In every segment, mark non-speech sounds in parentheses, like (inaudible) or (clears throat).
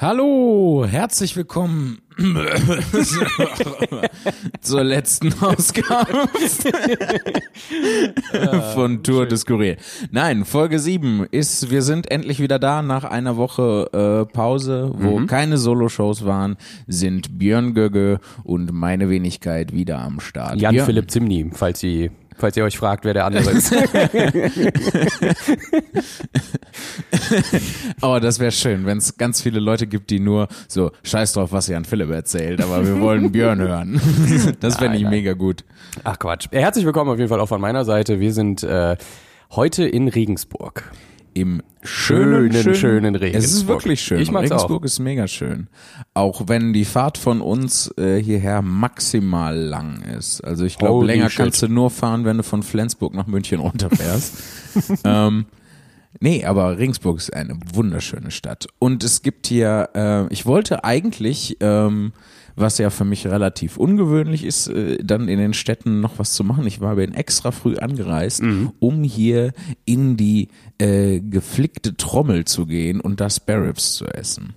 Hallo, herzlich willkommen (laughs) zur letzten Ausgabe (laughs) von Tour des Kurier. Nein, Folge 7 ist, wir sind endlich wieder da nach einer Woche äh, Pause, wo mhm. keine Solo-Shows waren, sind Björn Gögge und meine Wenigkeit wieder am Start. Jan Björn. Philipp Zimni, falls Sie falls ihr euch fragt, wer der andere ist. (laughs) oh, das wäre schön, wenn es ganz viele Leute gibt, die nur so scheiß drauf, was Jan Philipp erzählt, aber wir wollen (laughs) Björn hören. (laughs) das fände ich mega gut. Ach Quatsch. Herzlich willkommen auf jeden Fall auch von meiner Seite. Wir sind äh, heute in Regensburg im schönen, schönen, schönen Regensburg. Es ist wirklich schön. Ich Regensburg auch. ist mega schön. Auch wenn die Fahrt von uns äh, hierher maximal lang ist. Also ich glaube, länger shit. kannst du nur fahren, wenn du von Flensburg nach München (laughs) runterfährst. ähm, Nee, aber Regensburg ist eine wunderschöne Stadt. Und es gibt hier, äh, ich wollte eigentlich ähm, was ja für mich relativ ungewöhnlich ist, äh, dann in den Städten noch was zu machen. Ich war bin extra früh angereist, mhm. um hier in die äh, geflickte Trommel zu gehen und da Sparrows zu essen.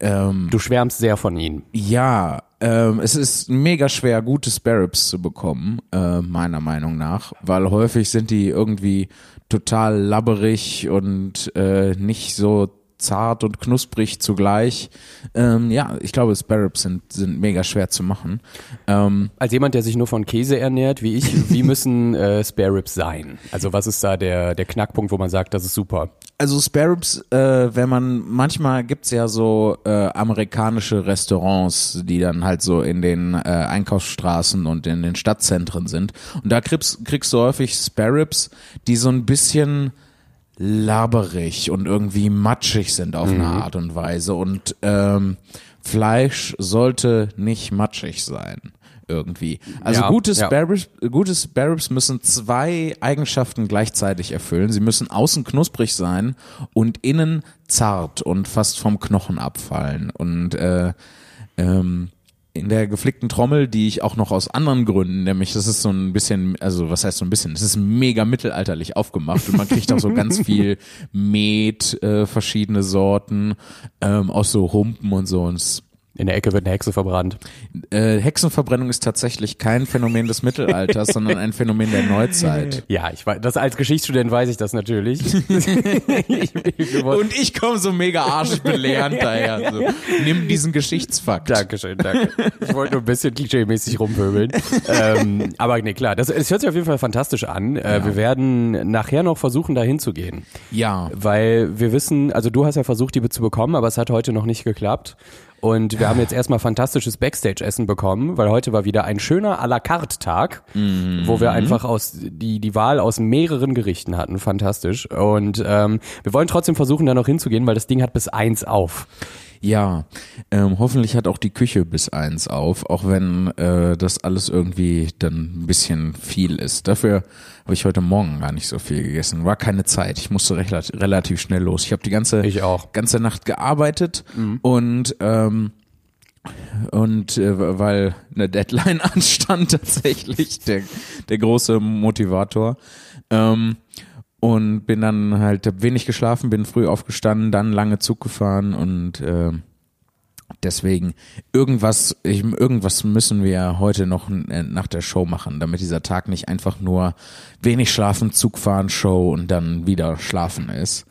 Ähm, du schwärmst sehr von ihnen. Ja, ähm, es ist mega schwer, gute Sparrows zu bekommen, äh, meiner Meinung nach, weil häufig sind die irgendwie total labberig und äh, nicht so zart und knusprig zugleich. Ähm, ja, ich glaube, Sparrows sind, sind mega schwer zu machen. Ähm, Als jemand, der sich nur von Käse ernährt, wie ich, wie (laughs) müssen äh, Spare sein? Also was ist da der, der Knackpunkt, wo man sagt, das ist super? Also Sparrows, äh, wenn man, manchmal gibt's ja so äh, amerikanische Restaurants, die dann halt so in den äh, Einkaufsstraßen und in den Stadtzentren sind. Und da kriegst, kriegst du häufig Sparrows, die so ein bisschen laberig und irgendwie matschig sind auf mhm. eine Art und Weise. Und ähm, Fleisch sollte nicht matschig sein irgendwie. Also ja, gute Sparrows, ja. gute Sparrows müssen zwei Eigenschaften gleichzeitig erfüllen. Sie müssen außen knusprig sein und innen zart und fast vom Knochen abfallen. Und äh, ähm, in der geflickten Trommel, die ich auch noch aus anderen Gründen, nämlich das ist so ein bisschen, also was heißt so ein bisschen, es ist mega mittelalterlich aufgemacht und man kriegt auch so ganz (laughs) viel Met, äh, verschiedene Sorten, ähm, aus so Humpen und so und es in der Ecke wird eine Hexe verbrannt. Äh, Hexenverbrennung ist tatsächlich kein Phänomen des Mittelalters, (laughs) sondern ein Phänomen der Neuzeit. Ja, ich weiß, das als Geschichtsstudent weiß ich das natürlich. (laughs) Und ich komme so mega arschbelehrend (laughs) daher. So. Nimm diesen Geschichtsfakt. Dankeschön, danke. Ich wollte nur ein bisschen klischee-mäßig rumpöbeln. ähm, aber nee, klar, das, es hört sich auf jeden Fall fantastisch an. Äh, ja. Wir werden nachher noch versuchen, da hinzugehen. Ja. Weil wir wissen, also du hast ja versucht, die zu bekommen, aber es hat heute noch nicht geklappt. Und wir haben jetzt erstmal fantastisches Backstage-Essen bekommen, weil heute war wieder ein schöner à la carte Tag, mhm. wo wir einfach aus die, die Wahl aus mehreren Gerichten hatten. Fantastisch. Und ähm, wir wollen trotzdem versuchen, da noch hinzugehen, weil das Ding hat bis eins auf. Ja, ähm, hoffentlich hat auch die Küche bis eins auf, auch wenn äh, das alles irgendwie dann ein bisschen viel ist. Dafür habe ich heute Morgen gar nicht so viel gegessen. War keine Zeit. Ich musste recht, relativ schnell los. Ich habe die ganze, ich auch. ganze Nacht gearbeitet mhm. und ähm, und äh, weil eine Deadline (laughs) anstand tatsächlich, der, der große Motivator. Ähm, und bin dann halt, hab wenig geschlafen, bin früh aufgestanden, dann lange Zug gefahren und äh, deswegen irgendwas, ich, irgendwas müssen wir heute noch äh, nach der Show machen, damit dieser Tag nicht einfach nur wenig schlafen, Zug fahren, Show und dann wieder schlafen ist.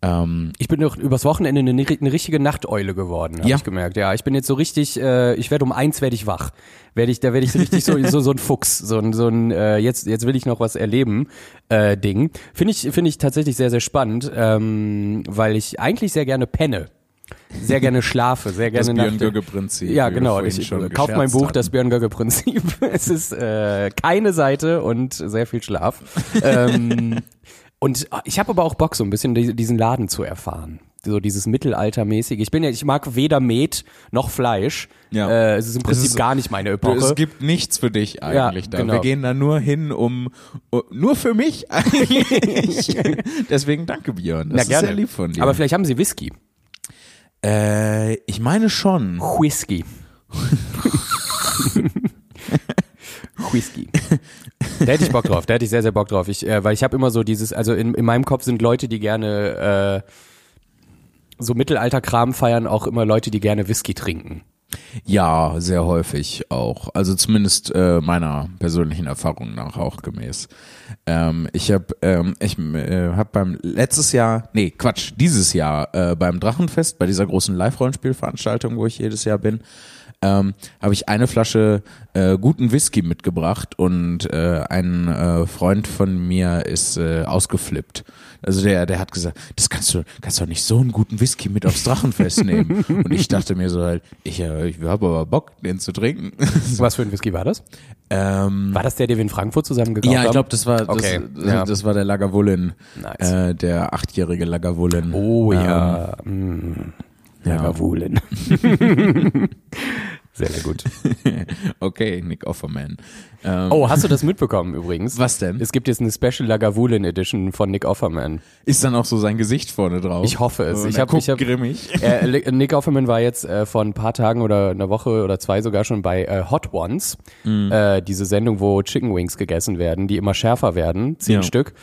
Ähm, ich bin doch übers Wochenende eine, eine richtige Nachteule geworden, habe ja. ich gemerkt. Ja, ich bin jetzt so richtig, äh, ich werde um eins werde ich wach. Werde ich, da werde ich richtig so, so so ein Fuchs, so ein so ein äh, jetzt jetzt will ich noch was erleben äh, Ding. Finde ich finde ich tatsächlich sehr sehr spannend, ähm, weil ich eigentlich sehr gerne penne sehr gerne schlafe, sehr gerne Das Björn-Gögge-Prinzip. Ja, genau. Ich kauf mein Buch, haben. das Björn-Gögge-Prinzip. (laughs) es ist äh, keine Seite und sehr viel Schlaf. ähm, und ich habe aber auch Bock, so ein bisschen diesen Laden zu erfahren. So dieses Mittelaltermäßige. Ich bin ja, ich mag weder Met noch Fleisch. Ja. Äh, es ist im Prinzip ist, gar nicht meine Epoche. Es gibt nichts für dich eigentlich ja, da. Genau. Wir gehen da nur hin, um, um nur für mich (laughs) eigentlich. Deswegen danke Björn. Das Na, ist gerne. sehr lieb von dir. Aber vielleicht haben Sie Whisky. Äh, ich meine schon. Whisky. (laughs) Whisky. Da hätte ich Bock drauf, da hätte ich sehr, sehr Bock drauf. Ich, äh, weil ich habe immer so dieses, also in, in meinem Kopf sind Leute, die gerne so Mittelalterkram feiern auch immer Leute, die gerne Whisky trinken. Ja, sehr häufig auch. Also zumindest äh, meiner persönlichen Erfahrung nach auch gemäß. Ähm, ich habe ähm, ich äh, hab beim letztes Jahr, nee, Quatsch, dieses Jahr äh, beim Drachenfest, bei dieser großen Live-Rollenspielveranstaltung, wo ich jedes Jahr bin, ähm, habe ich eine Flasche äh, guten Whisky mitgebracht und äh, ein äh, Freund von mir ist äh, ausgeflippt. Also der, der hat gesagt, das kannst du, kannst doch nicht so einen guten Whisky mit aufs Drachenfest nehmen. (laughs) und ich dachte mir so halt, ich, äh, ich habe aber Bock, den zu trinken. (laughs) Was für ein Whisky war das? Ähm, War das der, den wir in Frankfurt zusammen gekauft haben? ja, ich glaube, das war das, Okay, das, ja. das war der Lagavulin, Nice. äh, der achtjährige Lagavulin. Oh Ähm, ja. Mm. ja. Lagavulin. (laughs) sehr, sehr gut. (laughs) okay, Nick Offerman. Ähm, Oh, hast du das mitbekommen übrigens? Was denn? Es gibt jetzt eine Special Lagavulin Edition von Nick Offerman. Ist dann auch so sein Gesicht vorne drauf? Ich hoffe es. Und Ich hab- guckt ich hab- grimmig. (laughs) äh, Nick Offerman war jetzt äh, vor ein paar Tagen oder einer Woche oder zwei sogar schon bei äh, Hot Ones, Mhm. äh, diese Sendung, wo Chicken Wings gegessen werden, die immer schärfer werden, zehn Ja. Stück.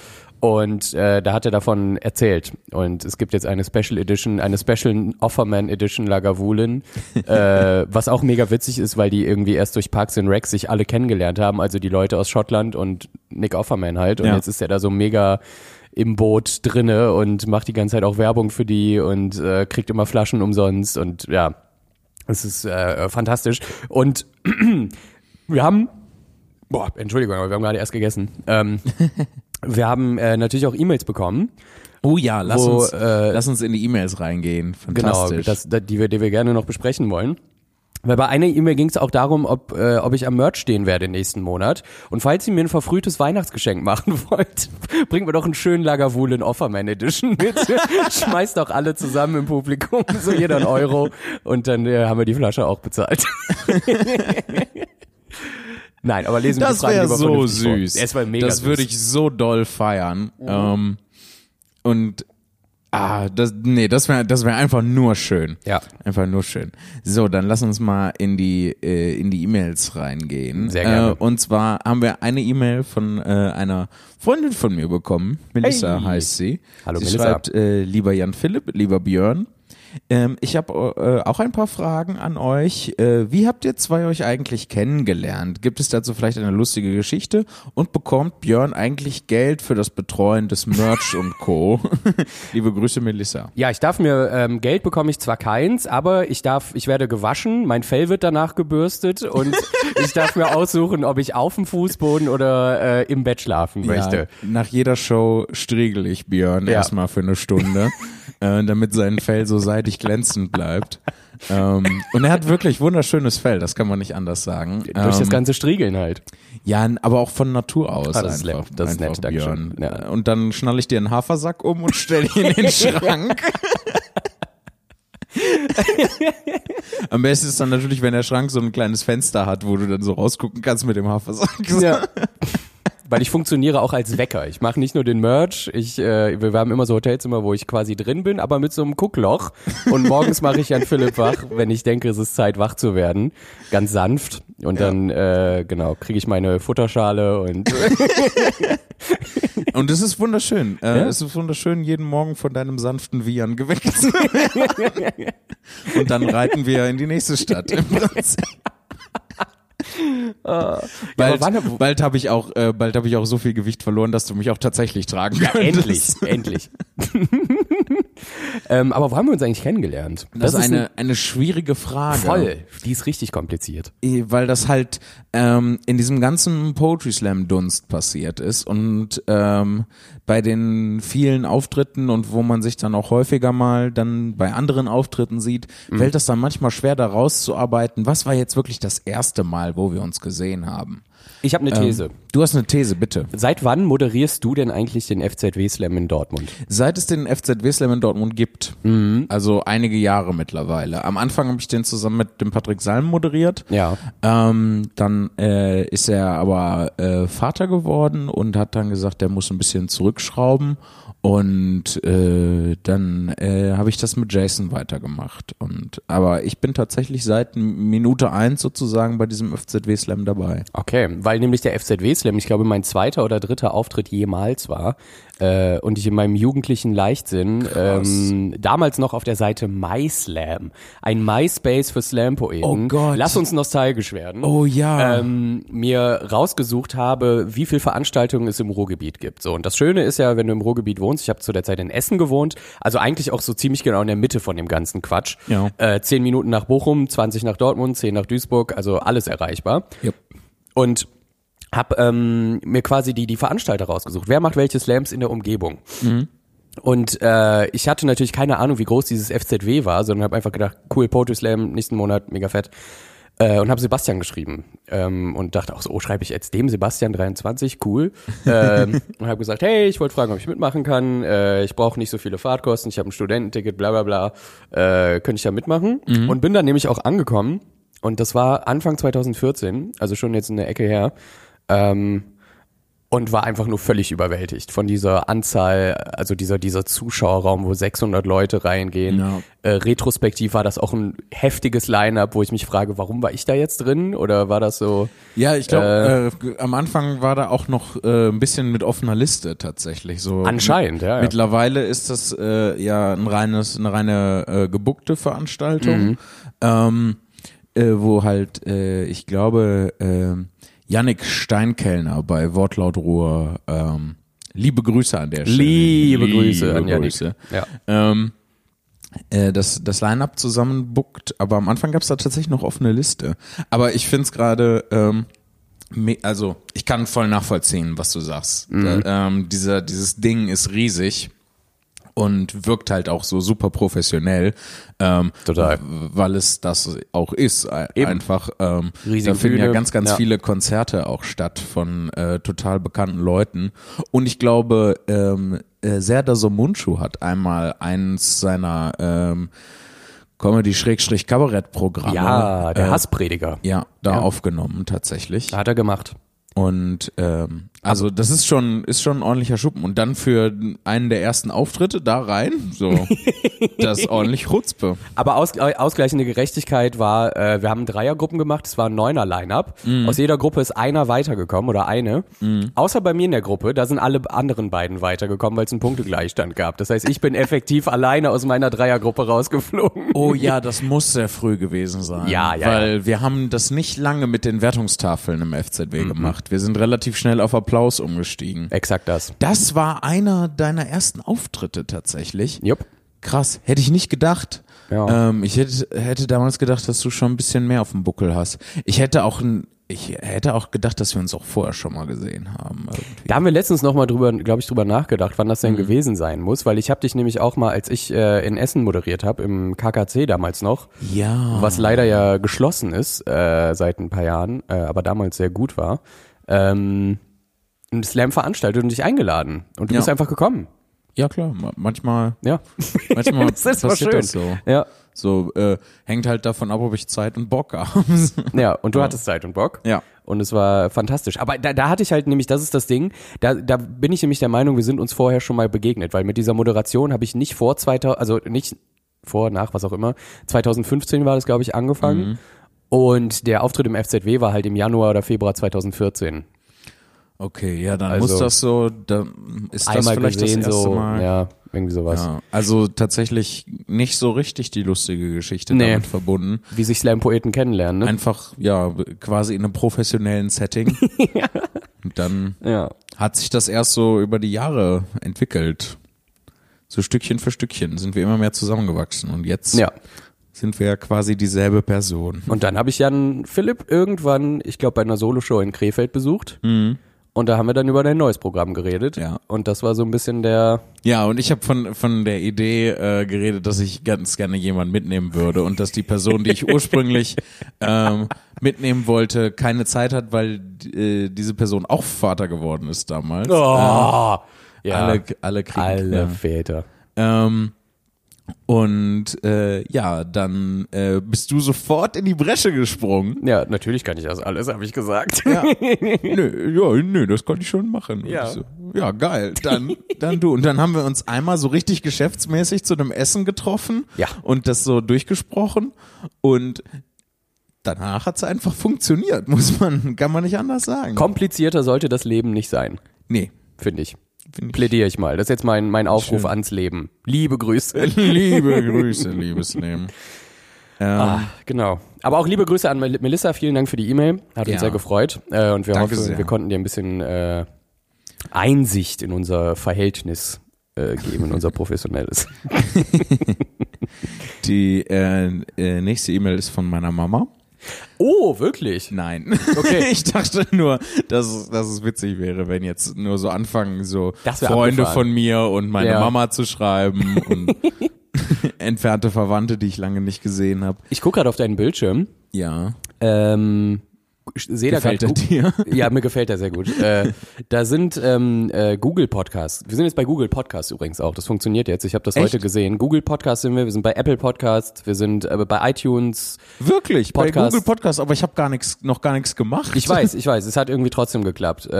Und äh, da hat er davon erzählt. Und es gibt jetzt eine Special Edition, eine Special Offerman Edition Lagavulin, (laughs) äh, was auch mega witzig ist, weil die irgendwie erst durch Parks and Rec sich alle kennengelernt haben, also die Leute aus Schottland und Nick Offerman halt. Und Ja. jetzt ist er da so mega im Boot drinne und macht die ganze Zeit auch Werbung für die und äh, kriegt immer Flaschen umsonst und ja, es ist äh, fantastisch. Und (clears throat) wir haben, boah, Entschuldigung, aber wir haben gerade erst gegessen. Ähm, (laughs) wir haben äh, natürlich auch E-Mails bekommen. Oh ja, lass, Wo, uns, äh, lass uns in die E-Mails reingehen. Genau, Fantastisch. das, das, die, wir, die wir gerne noch besprechen wollen. Weil bei einer E-Mail ging es auch darum, ob, äh, ob ich am Merch stehen werde nächsten Monat. Und falls ihr mir ein verfrühtes Weihnachtsgeschenk machen (laughs) wollt, bringt mir doch einen schönen Lagavulin Offerman Edition mit. (laughs) Schmeißt doch alle zusammen im Publikum, (laughs) so jeder einen Euro. Und dann äh, haben wir die Flasche auch bezahlt. Nein, aber lesen wir die das Fragen wäre lieber so süß. Es war mega das würde ich so doll feiern. Ähm, und ah, das, nee, das wäre das wäre einfach nur schön. Ja. Einfach nur schön. So, dann lass uns mal in die äh, in die E-Mails reingehen. Sehr gerne. Äh, und zwar haben wir eine E-Mail von äh, einer Freundin von mir bekommen. Melissa Hey. heißt sie. Hallo, sie Melissa. schreibt, äh, lieber Jan Philipp, lieber Björn. Ähm, ich habe äh, auch ein paar Fragen an euch. Äh, wie habt ihr zwei euch eigentlich kennengelernt? Gibt es dazu vielleicht eine lustige Geschichte? Und bekommt Björn eigentlich Geld für das Betreuen des Merch und Co? (laughs) Liebe Grüße, Melissa. Ja, ich darf mir ähm, Geld bekomme ich zwar keins, aber ich darf, ich werde gewaschen, mein Fell wird danach gebürstet und (laughs) ich darf mir aussuchen, ob ich auf dem Fußboden oder äh, im Bett schlafen möchte. Ja, nach jeder Show striegel ich Björn Ja. erstmal für eine Stunde, (laughs) äh, damit sein Fell so seidig glänzend bleibt. ähm, und er hat wirklich wunderschönes Fell, das kann man nicht anders sagen. Durch das Ähm, ganze Striegeln halt. Ja, aber auch von Natur aus Ah, das ist einfach. nett, das ist einfach nett, Dankeschön. Björn. Ja. Und dann schnalle ich dir einen Hafersack um und stelle ihn in den (laughs) Schrank. Am besten ist dann natürlich, wenn der Schrank so ein kleines Fenster hat, wo du dann so rausgucken kannst mit dem Hafersack. Ja. (laughs) Weil ich funktioniere auch als Wecker. Ich mache nicht nur den Merch, ich, äh, wir haben immer so Hotelzimmer, wo ich quasi drin bin, aber mit so einem Guckloch. Und morgens mache ich Jan Philipp wach, wenn ich denke, es ist Zeit, wach zu werden. Ganz sanft. Und dann, äh, genau, kriege ich meine Futterschale und (laughs) Und es ist wunderschön. Äh, Ja. Es ist wunderschön, jeden Morgen von deinem sanften Wiehern geweckt zu werden. (laughs) Und dann reiten wir in die nächste Stadt. Im Prinzip. Bald, wann- bald habe ich auch, äh, bald habe ich auch so viel Gewicht verloren, dass du mich auch tatsächlich tragen könntest. endlich, endlich. (laughs) ähm, aber wo haben wir uns eigentlich kennengelernt? Das, ist ein- eine, eine schwierige Frage. voll. Die ist richtig kompliziert. Weil das halt ähm, in diesem ganzen Poetry Slam Dunst passiert ist und ähm, bei den vielen Auftritten und wo man sich dann auch häufiger mal dann bei anderen Auftritten sieht, fällt das dann manchmal schwer da rauszuarbeiten, was war jetzt wirklich das erste Mal, wo wir uns gesehen haben. Ich habe eine These. Du hast eine These, bitte. Seit wann moderierst du denn eigentlich den FZW Slam in Dortmund? Seit es den FZW Slam in Dortmund gibt, also einige Jahre mittlerweile. Am Anfang habe ich den zusammen mit dem Patrick Salm moderiert. Ja. Ähm, dann äh, ist er aber äh, Vater geworden und hat dann gesagt, er muss ein bisschen zurückschrauben. Und äh, dann äh, habe ich das mit Jason weitergemacht. Und aber ich bin tatsächlich seit Minute eins sozusagen bei diesem FZW Slam dabei. Okay. Weil nämlich der FZW Slam, ich glaube, mein zweiter oder dritter Auftritt jemals war äh, und ich in meinem jugendlichen Leichtsinn ähm, damals noch auf der Seite MySlam, ein MySpace für Slam-Poeten, Oh Gott. lass uns nostalgisch werden, Oh ja. ähm, mir rausgesucht habe, wie viel Veranstaltungen es im Ruhrgebiet gibt. So und das Schöne ist ja, wenn du im Ruhrgebiet wohnst, ich habe zu der Zeit in Essen gewohnt, also eigentlich auch so ziemlich genau in der Mitte von dem ganzen Quatsch. Ja. Äh, zehn Minuten nach Bochum, 20 nach Dortmund, 10 nach Duisburg, also alles erreichbar. Yep. Und hab ähm, mir quasi die, die Veranstalter rausgesucht. Wer macht welche Slams in der Umgebung? Und äh, ich hatte natürlich keine Ahnung, wie groß dieses FZW war, sondern habe einfach gedacht, cool, Poetry Slam, nächsten Monat, mega fett. Äh, und habe Sebastian geschrieben ähm, und dachte auch so, oh, schreibe ich jetzt dem Sebastian 23, cool. (laughs) ähm, und habe gesagt, hey, ich wollte fragen, ob ich mitmachen kann. Äh, ich brauche nicht so viele Fahrtkosten, ich habe ein Studententicket, bla bla bla. Äh, könnte ich da mitmachen? Und bin dann nämlich auch angekommen. Und das war Anfang 2014, also schon jetzt eine Ecke her. Ähm, und war einfach nur völlig überwältigt von dieser Anzahl, also dieser, dieser Zuschauerraum, wo 600 Leute reingehen. Ja. Äh, retrospektiv war das auch ein heftiges Line-Up, wo ich mich frage, warum war ich da jetzt drin? Oder war das so? Ja, ich glaube, äh, am Anfang war da auch noch äh, ein bisschen mit offener Liste tatsächlich. So Anscheinend, ja, ja. Mittlerweile ist das äh, ja ein reines, eine reine äh, gebuckte Veranstaltung, Mhm. ähm, äh, wo halt, äh, ich glaube, äh, Yannick Steinkellner bei Wortlaut Ruhr, ähm, liebe Grüße an der Stelle. Liebe Grüße an Yannick. Grüße. Ja. Ähm, äh, das, das Line-Up zusammenbuckt, aber am Anfang gab es da tatsächlich noch offene Liste. Aber ich finde es gerade, ähm, also ich kann voll nachvollziehen, was du sagst. Mhm. Da, ähm, dieser, dieses Ding ist riesig und wirkt halt auch so super professionell. Ähm, Total. Weil es das auch ist. Ein- Eben. Einfach, ähm, Riesige da finden ja Bühne, ganz, ganz ja. viele Konzerte auch statt von äh, total bekannten Leuten. Und ich glaube, ähm, äh, Serdar Somuncu hat einmal eins seiner ähm, Comedy-Kabarett-Programme Ja, der äh, Hassprediger. ja, da Ja. aufgenommen tatsächlich. Hat er gemacht. Und ähm, also das ist schon ist schon ein ordentlicher Schuppen und dann für einen der ersten Auftritte da rein, so (laughs) das ist ordentlich Chutzpe. Aber aus, äh, ausgleichende Gerechtigkeit war, äh, wir haben Dreiergruppen gemacht, es war ein neuner Line-Up. Mhm. Aus jeder Gruppe ist einer weitergekommen oder eine. Außer bei mir in der Gruppe, da sind alle anderen beiden weitergekommen, weil es einen Punktegleichstand gab. Das heißt, ich bin effektiv alleine aus meiner Dreiergruppe rausgeflogen. Oh ja, (laughs) das muss sehr früh gewesen sein. Ja, ja, Weil wir haben das nicht lange mit den Wertungstafeln im FZW Mhm. gemacht. Wir sind relativ schnell auf Applaus umgestiegen. Exakt das. Das war einer deiner ersten Auftritte tatsächlich. Jupp. Krass, hätte ich nicht gedacht. Ja. Ähm, ich hätte, hätte damals gedacht, dass du schon ein bisschen mehr auf dem Buckel hast. Ich hätte auch ein, ich hätte auch gedacht, dass wir uns auch vorher schon mal gesehen haben. Irgendwie. Da haben wir letztens noch mal drüber, glaube ich, drüber nachgedacht, wann das denn Mhm. gewesen sein muss, weil ich habe dich nämlich auch mal, als ich äh, in Essen moderiert habe, im KKC damals noch, Ja. was leider ja geschlossen ist äh, seit ein paar Jahren, äh, aber damals sehr gut war, ähm, ein Slam veranstaltet und dich eingeladen. Und du Ja. bist einfach gekommen. Ja klar, ma- manchmal, Ja. manchmal (laughs) Das ist passiert schön. das so. Ja. So äh, hängt halt davon ab, ob ich Zeit und Bock habe. (laughs) Ja, und du hattest Zeit und Bock. Ja. Und es war fantastisch. Aber da, da hatte ich halt nämlich, das ist das Ding, da, da bin ich nämlich der Meinung, wir sind uns vorher schon mal begegnet, weil mit dieser Moderation habe ich nicht vor 2000, also nicht vor, nach, was auch immer, 2015 war das, glaube ich, angefangen. Mhm. Und der Auftritt im FZW war halt im Januar oder Februar 2014. Okay, ja, dann Also muss das so, da ist das vielleicht gesehen, das erste so, Mal. ja, irgendwie sowas. Ja, also tatsächlich nicht so richtig die lustige Geschichte Nee. damit verbunden. Wie sich Slam-Poeten kennenlernen, ne? Einfach, ja, quasi in einem professionellen Setting. (laughs) Und dann ja. hat sich das erst so über die Jahre entwickelt. So Stückchen für Stückchen sind wir immer mehr zusammengewachsen. Und jetzt Ja. sind wir ja quasi dieselbe Person. Und dann habe ich Jan Philipp irgendwann, ich glaube, bei einer Soloshow in Krefeld besucht. Und da haben wir dann über dein neues Programm geredet. Ja. Und das war so ein bisschen der, Ja, und ich habe von, von der Idee äh, geredet, dass ich ganz gerne jemanden mitnehmen würde und dass die Person, die ich (laughs) ursprünglich ähm, mitnehmen wollte, keine Zeit hat, weil äh, diese Person auch Vater geworden ist damals. oh, ja, Alle, alle kriegen alle Kinder. Väter. Ähm, und äh, ja, dann äh, bist du sofort in die Bresche gesprungen. Ja, natürlich kann ich das alles, habe ich gesagt. Ja. (laughs) nö, ja, nö, das konnte ich schon machen. Und Ja. ich So, ja, geil. Dann, dann du. Und dann haben wir uns einmal so richtig geschäftsmäßig zu einem Essen getroffen Ja. und das so durchgesprochen. Und danach hat es einfach funktioniert, (laughs) muss man, kann man nicht anders sagen. Komplizierter sollte das Leben nicht sein. Nee. Finde ich. Plädiere ich mal. Das ist jetzt mein, mein Aufruf Schön. ans Leben. Liebe Grüße. (laughs) liebe Grüße, liebes Leben. Ähm, ah, genau. Aber auch liebe Grüße an Melissa. Vielen Dank für die E-Mail. Hat uns sehr gefreut. Äh, und wir Danke hoffen, sehr. wir konnten dir ein bisschen äh, Einsicht in unser Verhältnis äh, geben, in unser professionelles. (laughs) die äh, äh, nächste E-Mail ist von meiner Mama. Oh, wirklich? Nein. Okay. (laughs) ich dachte nur, dass es, dass es witzig wäre, wenn jetzt nur so anfangen, so Freunde abgefahren. von mir und meine ja. Mama zu schreiben (laughs) und (laughs) entfernte Verwandte, die ich lange nicht gesehen habe. Ich gucke gerade auf deinen Bildschirm. Ja. Ähm, sehe da gerade dir? (laughs) Ja, mir gefällt er sehr gut. äh, da sind ähm, äh, Google Podcasts. Wir sind jetzt bei Google Podcasts übrigens auch. Das funktioniert jetzt. Ich habe das Echt? heute gesehen. Google Podcasts sind wir. Wir sind bei Apple Podcasts. Wir sind äh, bei iTunes. Wirklich? Podcast. Bei Google Podcasts. Aber ich habe gar nichts, noch gar nichts gemacht. Ich weiß, ich weiß. Es hat irgendwie trotzdem geklappt. Äh,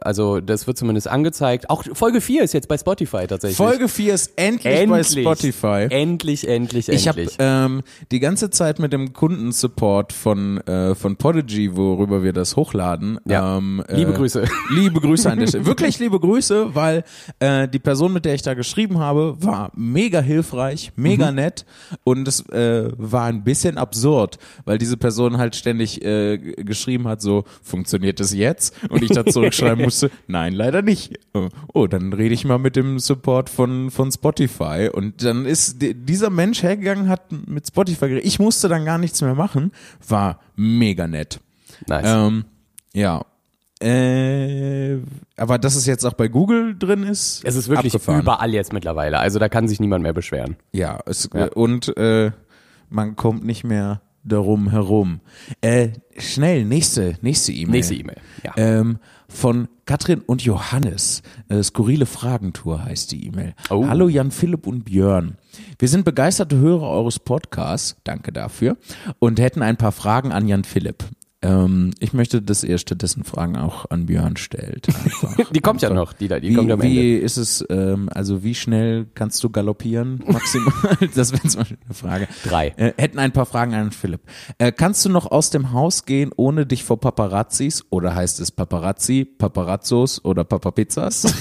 also das wird zumindest angezeigt. Auch Folge 4 ist jetzt bei Spotify tatsächlich. Folge 4 ist endlich, endlich bei Spotify. Endlich, endlich, endlich. Ich habe ähm, die ganze Zeit mit dem Kundensupport von äh, von Podigy worüber wir das hochladen. Ja. Ähm, liebe äh, Grüße. (laughs) Liebe Grüße an der Stelle. Wirklich liebe Grüße, weil äh, die Person, mit der ich da geschrieben habe, war mega hilfreich, mega mhm. nett und es äh, war ein bisschen absurd, weil diese Person halt ständig äh, geschrieben hat, so, funktioniert es jetzt? Und ich da zurückschreiben (laughs) musste, nein, leider nicht. Oh, dann rede ich mal mit dem Support von, von Spotify und dann ist dieser Mensch hergegangen, hat mit Spotify geredet. Ich musste dann gar nichts mehr machen, war mega nett. Nice. Ähm, ja. Äh, aber dass es jetzt auch bei Google drin ist. Es ist wirklich abgefahren. überall jetzt mittlerweile. Also da kann sich niemand mehr beschweren. Ja, es, ja. und äh, man kommt nicht mehr darum herum. Äh, schnell, nächste, nächste E-Mail. Nächste E-Mail, ja. Ähm, von Katrin und Johannes. Äh, Skurrile Fragentour heißt die E-Mail. Oh. Hallo Jan Philipp und Björn. Wir sind begeisterte Hörer eures Podcasts, danke dafür, und hätten ein paar Fragen an Jan Philipp. Ähm, ich möchte, dass ihr stattdessen Fragen auch an Björn stellt. (laughs) Die kommt Einfach. ja noch, die da, die wie, kommt am Ende. Wie ist es, ähm, also wie schnell kannst du galoppieren (laughs) maximal? das wäre zum Beispiel eine Frage. Drei. Äh, hätten ein paar Fragen an Philipp. Äh, kannst du noch aus dem Haus gehen, ohne dich vor Paparazzis, oder heißt es Paparazzi, Paparazzos oder Papapizzas? (laughs)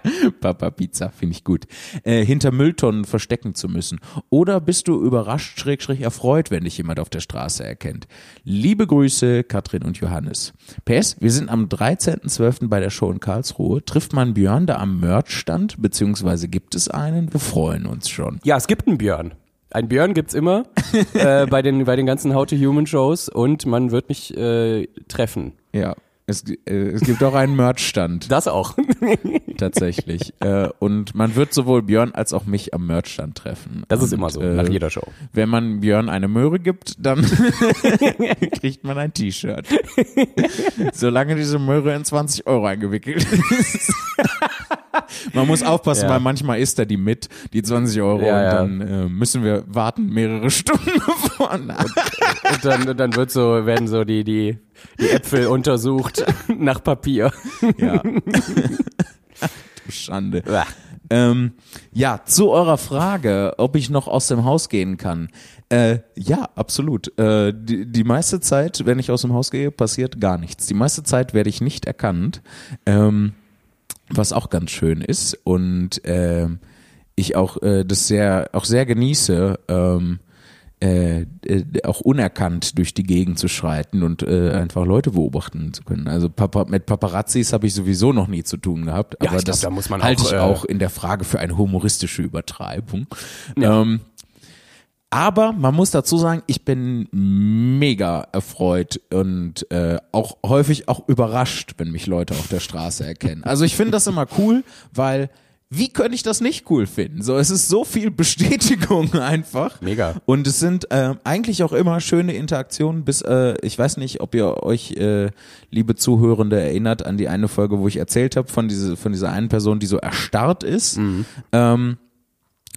(laughs) Papa Pizza, finde ich gut. Äh, hinter Mülltonnen verstecken zu müssen. Oder bist du überrascht, schräg, schräg erfreut, wenn dich jemand auf der Straße erkennt? Liebe Grüße, Katrin und Johannes. PS, wir sind am 13.12. bei der Show in Karlsruhe. Trifft man Björn da am Merchstand, beziehungsweise gibt es einen? Wir freuen uns schon. Ja, es gibt einen Björn. Ein Björn gibt's immer (laughs) äh, bei den bei den ganzen How to Human Shows und man wird mich äh, treffen. Ja. Es, äh, es gibt auch einen Merchstand. (laughs) Das auch. (laughs) Tatsächlich. Äh, und man wird sowohl Björn als auch mich am Merchstand treffen. Das und, ist immer so, äh, nach jeder Show. Wenn man Björn eine Möhre gibt, dann (laughs) kriegt man ein T-Shirt. Solange diese Möhre in 20 Euro eingewickelt ist. Man muss aufpassen, ja. weil manchmal isst er die mit, die 20 Euro, ja, und dann äh, müssen wir warten mehrere Stunden vorne. Und, und, dann, und dann wird so, werden so die, die, die Äpfel untersucht (laughs) nach Papier. Ja. (laughs) Schande. Ähm, ja, zu eurer Frage, ob ich noch aus dem Haus gehen kann. Äh, ja, absolut. Äh, die, die meiste Zeit, wenn ich aus dem Haus gehe, passiert gar nichts. Die meiste Zeit werde ich nicht erkannt. Ähm, was auch ganz schön ist und äh, ich auch äh, das sehr auch sehr genieße ähm, äh, äh, auch unerkannt durch die Gegend zu schreiten und äh, einfach Leute beobachten zu können. Also Papa, mit Paparazzis habe ich sowieso noch nie zu tun gehabt, aber ja, das glaub, da halte auch, ich äh, auch in der Frage für eine humoristische Übertreibung. Ja. Ähm, aber man muss dazu sagen, ich bin mega erfreut und äh, auch häufig auch überrascht, wenn mich Leute auf der Straße erkennen. Also ich finde das immer cool, weil wie könnte ich das nicht cool finden? So, es ist so viel Bestätigung (laughs) einfach. Mega. Und es sind äh, eigentlich auch immer schöne Interaktionen. Bis äh, ich weiß nicht, ob ihr euch, äh, liebe Zuhörende, erinnert an die eine Folge, wo ich erzählt habe von diese von dieser einen Person, die so erstarrt ist. Mhm. Ähm,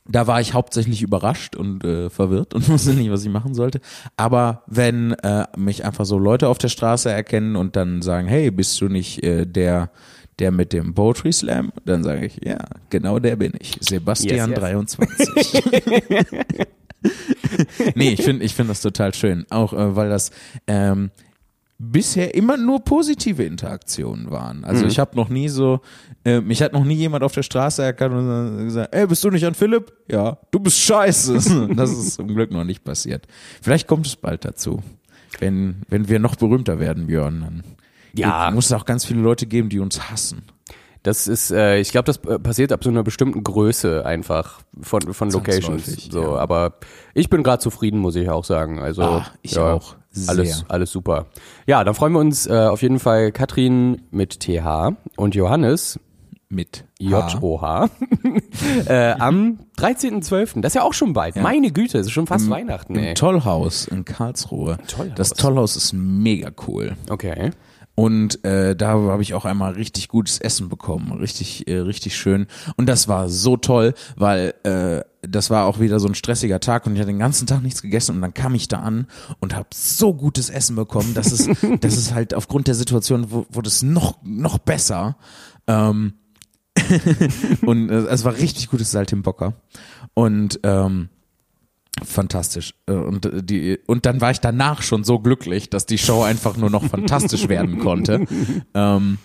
da war ich hauptsächlich überrascht und äh, verwirrt und (laughs) wusste nicht, was ich machen sollte. Aber wenn äh, mich einfach so Leute auf der Straße erkennen und dann sagen, hey, bist du nicht äh, der, der mit dem Poetry Slam? Dann sage ich, ja, genau der bin ich. Sebastian yes, yes. 23. (laughs) nee, ich finde ich finde das total schön. Auch äh, weil das ähm, bisher immer nur positive Interaktionen waren. Also mhm. ich habe noch nie so, äh, mich hat noch nie jemand auf der Straße erkannt und gesagt, ey, bist du nicht an Philipp? Ja, du bist scheiße. (laughs) das ist zum Glück noch nicht passiert. Vielleicht kommt es bald dazu. Wenn, wenn wir noch berühmter werden, Björn, dann ja. muss es auch ganz viele Leute geben, die uns hassen. Das ist, äh, ich glaube, das äh, passiert ab so einer bestimmten Größe einfach von, von Locations. So, ja. aber ich bin gerade zufrieden, muss ich auch sagen. Also ah, ich ja, auch. Sehr. Alles, alles super. Ja, dann freuen wir uns äh, auf jeden Fall Katrin mit TH und Johannes mit J-O-H (laughs) äh, am 13.12. Das ist ja auch schon bald. Ja. Meine Güte, es ist schon fast Im, Weihnachten. Ey. Im Tollhaus in Karlsruhe. Tollhaus. Das Tollhaus ist mega cool. Okay. Und äh, da habe ich auch einmal richtig gutes Essen bekommen, richtig, äh, richtig schön. Und das war so toll, weil äh, das war auch wieder so ein stressiger Tag und ich hatte den ganzen Tag nichts gegessen und dann kam ich da an und habe so gutes Essen bekommen, dass es, (laughs) das ist halt aufgrund der Situation wurde es noch noch besser. Ähm, (laughs) und äh, es war richtig gutes Saltimbocca und ähm, fantastisch. Äh, und, äh, die, und dann war ich danach schon so glücklich, dass die Show einfach nur noch fantastisch werden konnte. (laughs) Ähm,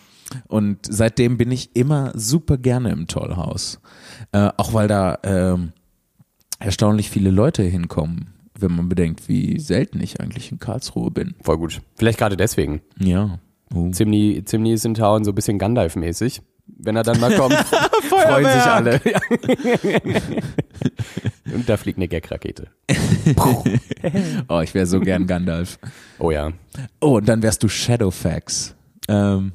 und seitdem bin ich immer super gerne im Tollhaus. Äh, auch weil da äh, erstaunlich viele Leute hinkommen, wenn man bedenkt, wie selten ich eigentlich in Karlsruhe bin. Voll gut. Vielleicht gerade deswegen. Ja. Uh. Zimni, Zimni ist in Town so ein bisschen Gandalf-mäßig wenn er dann mal kommt. (laughs) freuen sich alle. (laughs) Und da fliegt eine Gag-Rakete. (laughs) oh, ich wäre so gern Gandalf. Oh ja. Oh, und dann wärst du Shadowfax. Ähm,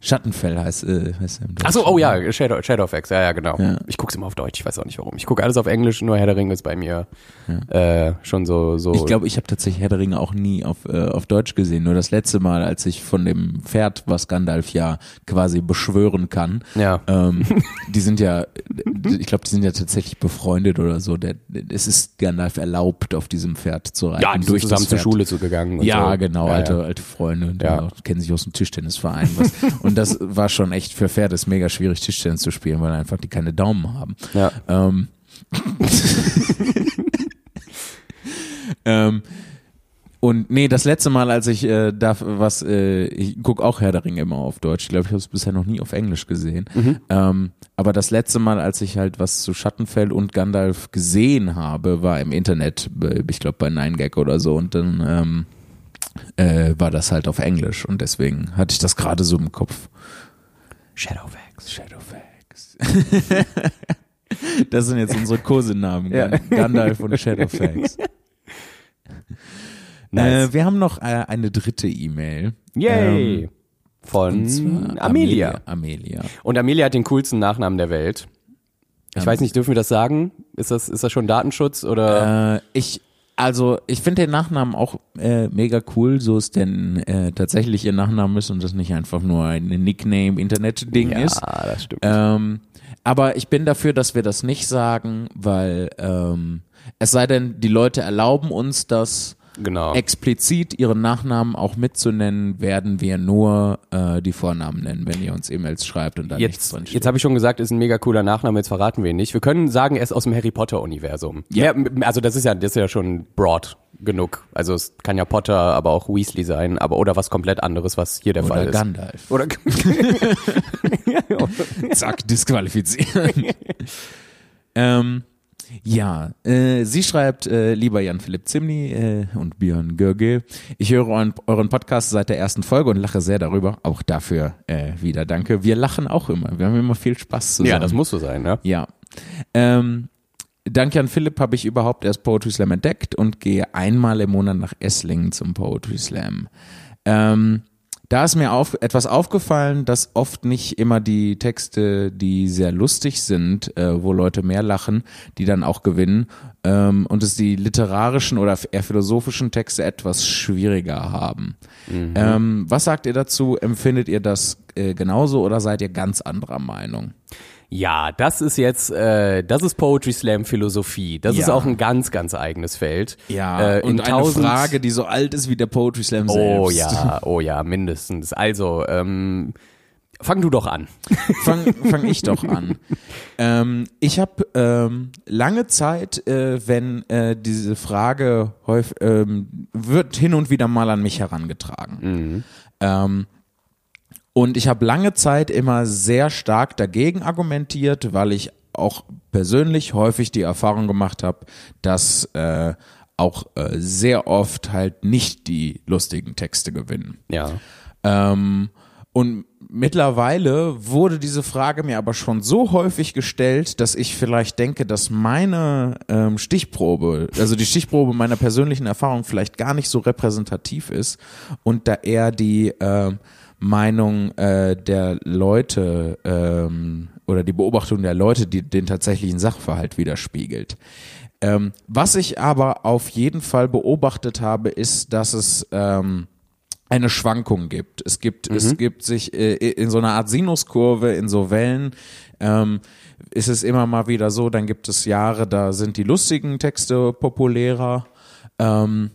Schattenfell heißt, äh, heißt er im Achso, oh ja, Shadow, Shadowfax, ja, ja, genau. Ja. Ich guck's immer auf Deutsch, ich weiß auch nicht warum. Ich gucke alles auf Englisch, nur Herr der Ringe ist bei mir ja. äh, schon so, so. Ich glaube, ich habe tatsächlich Herr der Ringe auch nie auf, äh, auf Deutsch gesehen. Nur das letzte Mal, als ich von dem Pferd, was Gandalf ja quasi beschwören kann, ja. ähm, (laughs) die sind ja, ich glaube, die sind ja tatsächlich befreundet oder so. Der, es ist Gandalf erlaubt, auf diesem Pferd zu reiten. Ja, die sind zusammen zur Schule zu gegangen. ja, so. genau, ja, alte, alte Freunde. Ja. kennen sich aus dem Tischtennisverein. Was, (laughs) Und das war schon echt für Pferde ist mega schwierig, Tischtennis zu spielen, weil einfach die keine Daumen haben. Ja. Ähm, ähm, und nee, das letzte Mal, als ich äh, da was, äh, ich guck auch Herr der Ringe immer auf Deutsch. Ich glaube, ich habe es bisher noch nie auf Englisch gesehen. Mhm. Ähm, aber das letzte Mal, als ich halt was zu Schattenfell und Gandalf gesehen habe, war im Internet, ich glaube bei 9gag oder so. Und dann ähm, äh, war das halt auf Englisch und deswegen hatte ich das gerade so im Kopf. Shadowfax. Shadowfax. (laughs) das sind jetzt unsere Kosenamen. Ja. Gandalf und Shadowfax. (laughs) Nice. Äh, wir haben noch äh, eine dritte E-Mail. Yay! Ähm, von Amelia. Amelia. Und Amelia hat den coolsten Nachnamen der Welt. Ich um, weiß nicht, dürfen wir das sagen? Ist das, ist das schon Datenschutz oder? Äh, ich, also ich finde den Nachnamen auch äh, mega cool, so ist denn äh, tatsächlich ihr Nachname ist und das nicht einfach nur ein Nickname-Internet-Ding ja, ist. Ja, das stimmt. Ähm, aber ich bin dafür, dass wir das nicht sagen, weil ähm, es sei denn, die Leute erlauben uns das genau. explizit ihren Nachnamen auch mitzunennen, werden wir nur äh, die Vornamen nennen, wenn ihr uns E-Mails schreibt und da nichts drin steht. Jetzt habe ich schon gesagt, ist ein mega cooler Nachname, jetzt verraten wir ihn nicht. Wir können sagen, er ist aus dem Harry Potter Universum. Ja. also das ist ja, das ist ja schon broad genug. Also es kann ja Potter, aber auch Weasley sein, aber oder was komplett anderes, was hier der oder Fall ist. Gandalf. Oder (laughs) (laughs) Zack, disqualifizieren. (laughs) ähm, ja, äh, sie schreibt, äh, lieber Jan-Philipp Zimni äh, und Björn Görge, ich höre euren, euren, Podcast seit der ersten Folge und lache sehr darüber. Auch dafür äh, wieder danke. Wir lachen auch immer. Wir haben immer viel Spaß zusammen. Ja, das muss so sein, ne? Ja. Ähm, dank Jan Philipp habe ich überhaupt erst Poetry Slam entdeckt und gehe einmal im Monat nach Esslingen zum Poetry Slam. Ähm, da ist mir auf, etwas aufgefallen, dass oft nicht immer die Texte, die sehr lustig sind, äh, wo Leute mehr lachen, die dann auch gewinnen, ähm, und es die literarischen oder eher philosophischen Texte etwas schwieriger haben. Mhm. Ähm, was sagt ihr dazu? Empfindet ihr das äh, genauso oder seid ihr ganz anderer Meinung? Ja, das ist jetzt, äh, das ist Poetry Slam Philosophie. Das ja. ist auch ein ganz, ganz eigenes Feld. Ja, äh, und eine Frage, die so alt ist wie der Poetry Slam selbst. Oh ja, oh ja, mindestens. Also, ähm, Fang du doch an. (laughs) Fang, fang ich doch an. ähm, ich habe ähm, lange Zeit, äh, wenn äh, diese Frage häufig, ähm, wird hin und wieder mal an mich herangetragen. Mhm. Ähm, und ich habe lange Zeit immer sehr stark dagegen argumentiert, weil ich auch persönlich häufig die Erfahrung gemacht habe, dass äh, auch äh, sehr oft halt nicht die lustigen Texte gewinnen. Ja. Ähm, und mittlerweile wurde diese Frage mir aber schon so häufig gestellt, dass ich vielleicht denke, dass meine ähm, Stichprobe, also die Stichprobe meiner persönlichen Erfahrung vielleicht gar nicht so repräsentativ ist und da eher die äh, Meinung äh, der Leute ähm, oder die Beobachtung der Leute, die den tatsächlichen Sachverhalt widerspiegelt. Ähm, was ich aber auf jeden Fall beobachtet habe, ist, dass es ähm, eine Schwankung gibt. Es gibt, mhm. es gibt sich äh, in so einer Art Sinuskurve, in so Wellen, ähm, ist es immer mal wieder so, dann gibt es Jahre, da sind die lustigen Texte populärer. Ähm,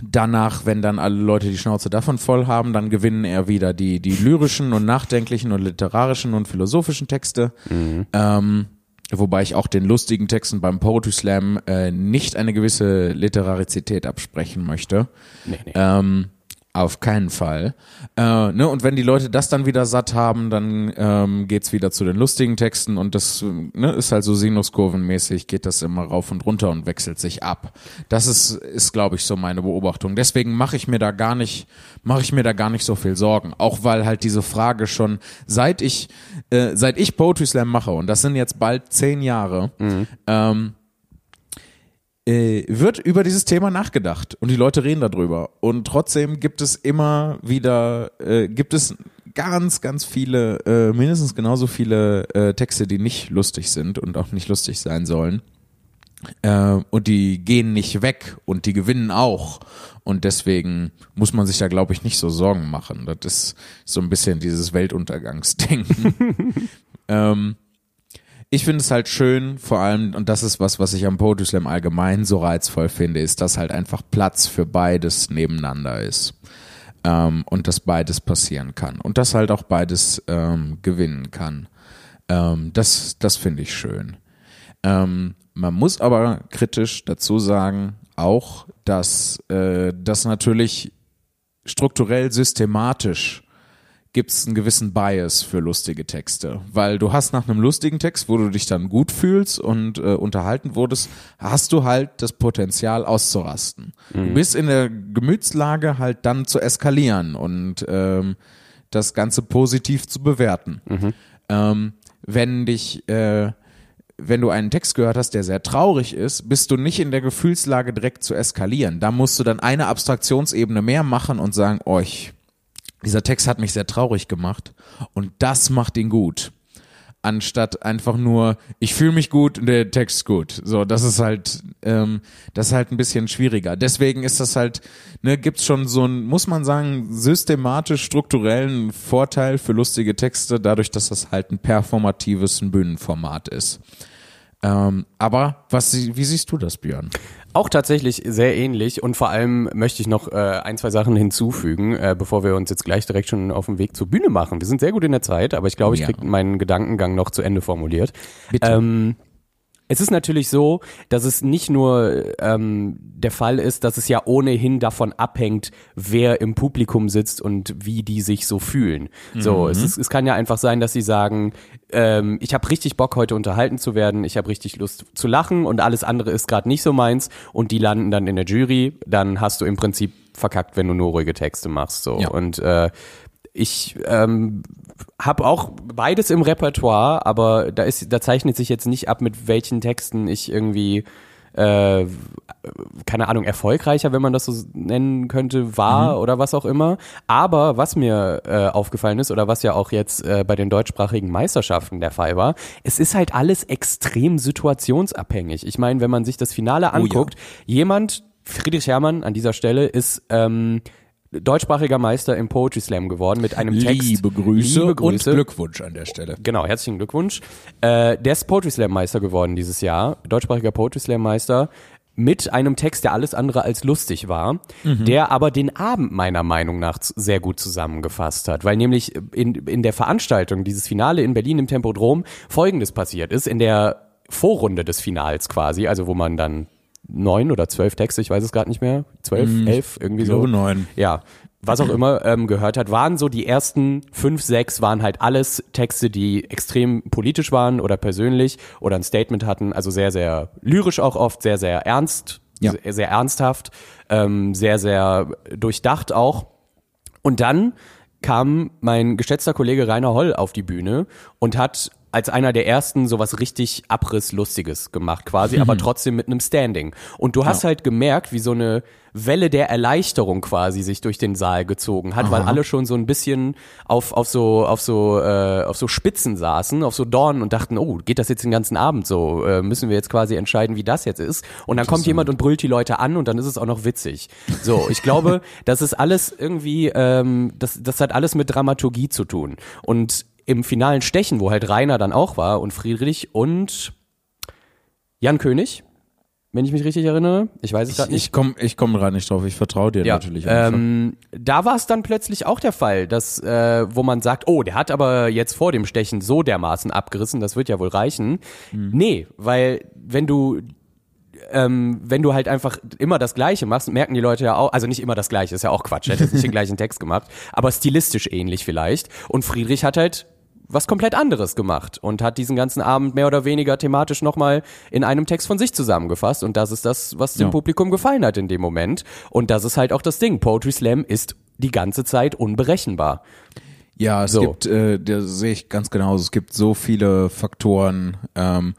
danach, wenn dann alle Leute die Schnauze davon voll haben, dann gewinnen eher wieder die, die lyrischen und nachdenklichen und literarischen und philosophischen Texte. Mhm. Ähm, wobei ich auch den lustigen Texten beim Poetry Slam äh, nicht eine gewisse Literarizität absprechen möchte. Nee, nee. Ähm, auf keinen Fall. Äh, ne? Und wenn die Leute das dann wieder satt haben, dann ähm, geht's wieder zu den lustigen Texten und das ne, ist halt so sinuskurvenmäßig, geht das immer rauf und runter und wechselt sich ab. Das ist, ist glaube ich, so meine Beobachtung. Deswegen mache ich mir da gar nicht, mache ich mir da gar nicht so viel Sorgen. Auch weil halt diese Frage schon, seit ich, äh, seit ich Poetry Slam mache, und das sind jetzt bald zehn Jahre, mhm. ähm, äh, wird über dieses Thema nachgedacht und die Leute reden darüber. Und trotzdem gibt es immer wieder, äh, gibt es ganz, ganz viele, äh, mindestens genauso viele äh, Texte, die nicht lustig sind und auch nicht lustig sein sollen. Äh, und die gehen nicht weg und die gewinnen auch. Und deswegen muss man sich da, glaube ich, nicht so Sorgen machen. Das ist so ein bisschen dieses Weltuntergangsdenken. (laughs) ähm, ich finde es halt schön, vor allem, und das ist was, was ich am Poetry Slam allgemein so reizvoll finde, ist, dass halt einfach Platz für beides nebeneinander ist. Ähm, und dass beides passieren kann. Und dass halt auch beides ähm, gewinnen kann. Ähm, das das finde ich schön. Ähm, man muss aber kritisch dazu sagen, auch, dass äh, das natürlich strukturell systematisch gibt es einen gewissen Bias für lustige Texte. Weil du hast nach einem lustigen Text, wo du dich dann gut fühlst und äh, unterhalten wurdest, hast du halt das Potenzial auszurasten. Mhm. Du bist in der Gemütslage halt dann zu eskalieren und ähm, das Ganze positiv zu bewerten. Mhm. Ähm, wenn dich äh, wenn du einen Text gehört hast, der sehr traurig ist, bist du nicht in der Gefühlslage direkt zu eskalieren. Da musst du dann eine Abstraktionsebene mehr machen und sagen, oh, ich dieser Text hat mich sehr traurig gemacht und das macht ihn gut. Anstatt einfach nur, ich fühle mich gut und der Text ist gut. So, das ist halt, ähm, das ist halt ein bisschen schwieriger. Deswegen ist das halt, ne, gibt's schon so ein, muss man sagen, systematisch strukturellen Vorteil für lustige Texte, dadurch, dass das halt ein performatives Bühnenformat ist. Ähm, aber was, wie siehst du das, Björn? Auch tatsächlich sehr ähnlich und vor allem möchte ich noch äh, ein, zwei Sachen hinzufügen, äh, bevor wir uns jetzt gleich direkt schon auf den Weg zur Bühne machen. Wir sind sehr gut in der Zeit, aber ich glaube, ich ja. kriege meinen Gedankengang noch zu Ende formuliert. Bitte. Ähm, es ist natürlich so, dass es nicht nur ähm, der Fall ist, dass es ja ohnehin davon abhängt, wer im Publikum sitzt und wie die sich so fühlen. Mhm. So, es, ist, es kann ja einfach sein, dass sie sagen, ähm, ich habe richtig Bock heute unterhalten zu werden, ich habe richtig Lust zu lachen und alles andere ist gerade nicht so meins und die landen dann in der Jury, dann hast du im Prinzip verkackt, wenn du nur ruhige Texte machst. So ja. und äh, ich ähm, habe auch beides im Repertoire, aber da ist, da zeichnet sich jetzt nicht ab, mit welchen Texten ich irgendwie äh, keine Ahnung, erfolgreicher, wenn man das so nennen könnte, war mhm. oder was auch immer. Aber was mir äh, aufgefallen ist oder was ja auch jetzt äh, bei den deutschsprachigen Meisterschaften der Fall war, es ist halt alles extrem situationsabhängig. Ich meine, wenn man sich das Finale anguckt, oh ja. jemand, Friedrich Herrmann an dieser Stelle ist ähm, deutschsprachiger Meister im Poetry Slam geworden mit einem Text. Liebe Grüße, Liebe Grüße und Glückwunsch an der Stelle. Genau, herzlichen Glückwunsch. Äh, der ist Poetry Slam Meister geworden dieses Jahr, deutschsprachiger Poetry Slam Meister. mit einem Text, der alles andere als lustig war, mhm. der aber den Abend meiner Meinung nach sehr gut zusammengefasst hat, weil nämlich in, in der Veranstaltung, dieses Finale in Berlin im Tempodrom, folgendes passiert ist, in der Vorrunde des Finals quasi, also wo man dann neun oder zwölf Texte, ich weiß es gerade nicht mehr, zwölf, mm, elf, irgendwie so. neun. Ja, was auch immer ähm, gehört hat, waren so die ersten fünf, sechs waren halt alles Texte, die extrem politisch waren oder persönlich oder ein Statement hatten, also sehr, sehr lyrisch auch oft, sehr, sehr ernst, ja. sehr, sehr ernsthaft, ähm, sehr, sehr durchdacht auch. Und dann kam mein geschätzter Kollege Rainer Holl auf die Bühne und hat als einer der ersten sowas richtig Abrisslustiges gemacht quasi, mhm. aber trotzdem mit einem Standing. Und du hast ja. halt gemerkt, wie so eine Welle der Erleichterung quasi sich durch den Saal gezogen hat, Aha. weil alle schon so ein bisschen auf, auf so auf so äh, auf so Spitzen saßen, auf so Dornen und dachten, oh, geht das jetzt den ganzen Abend so? Äh, müssen wir jetzt quasi entscheiden, wie das jetzt ist? Und dann kommt jemand und brüllt die Leute an und dann ist es auch noch witzig. So, ich glaube, (laughs) das ist alles irgendwie, ähm, das das hat alles mit Dramaturgie zu tun und im finalen Stechen, wo halt Rainer dann auch war und Friedrich und Jan König, wenn ich mich richtig erinnere. Ich weiß es gerade nicht. Ich komme ich komm gerade nicht drauf. Ich vertraue dir ja, natürlich. Ähm, da war es dann plötzlich auch der Fall, dass äh, wo man sagt, oh, der hat aber jetzt vor dem Stechen so dermaßen abgerissen, das wird ja wohl reichen. Hm. Nee, weil wenn du ähm, wenn du halt einfach immer das Gleiche machst, merken die Leute ja auch, also nicht immer das Gleiche, ist ja auch Quatsch, hätte jetzt nicht den (laughs) gleichen Text gemacht, aber stilistisch ähnlich vielleicht. Und Friedrich hat halt was komplett anderes gemacht und hat diesen ganzen Abend mehr oder weniger thematisch nochmal in einem Text von sich zusammengefasst. Und das ist das, was dem ja. Publikum gefallen hat in dem Moment. Und das ist halt auch das Ding. Poetry Slam ist die ganze Zeit unberechenbar. Ja, es so. gibt, äh, da sehe ich ganz genauso, es gibt so viele Faktoren, ähm,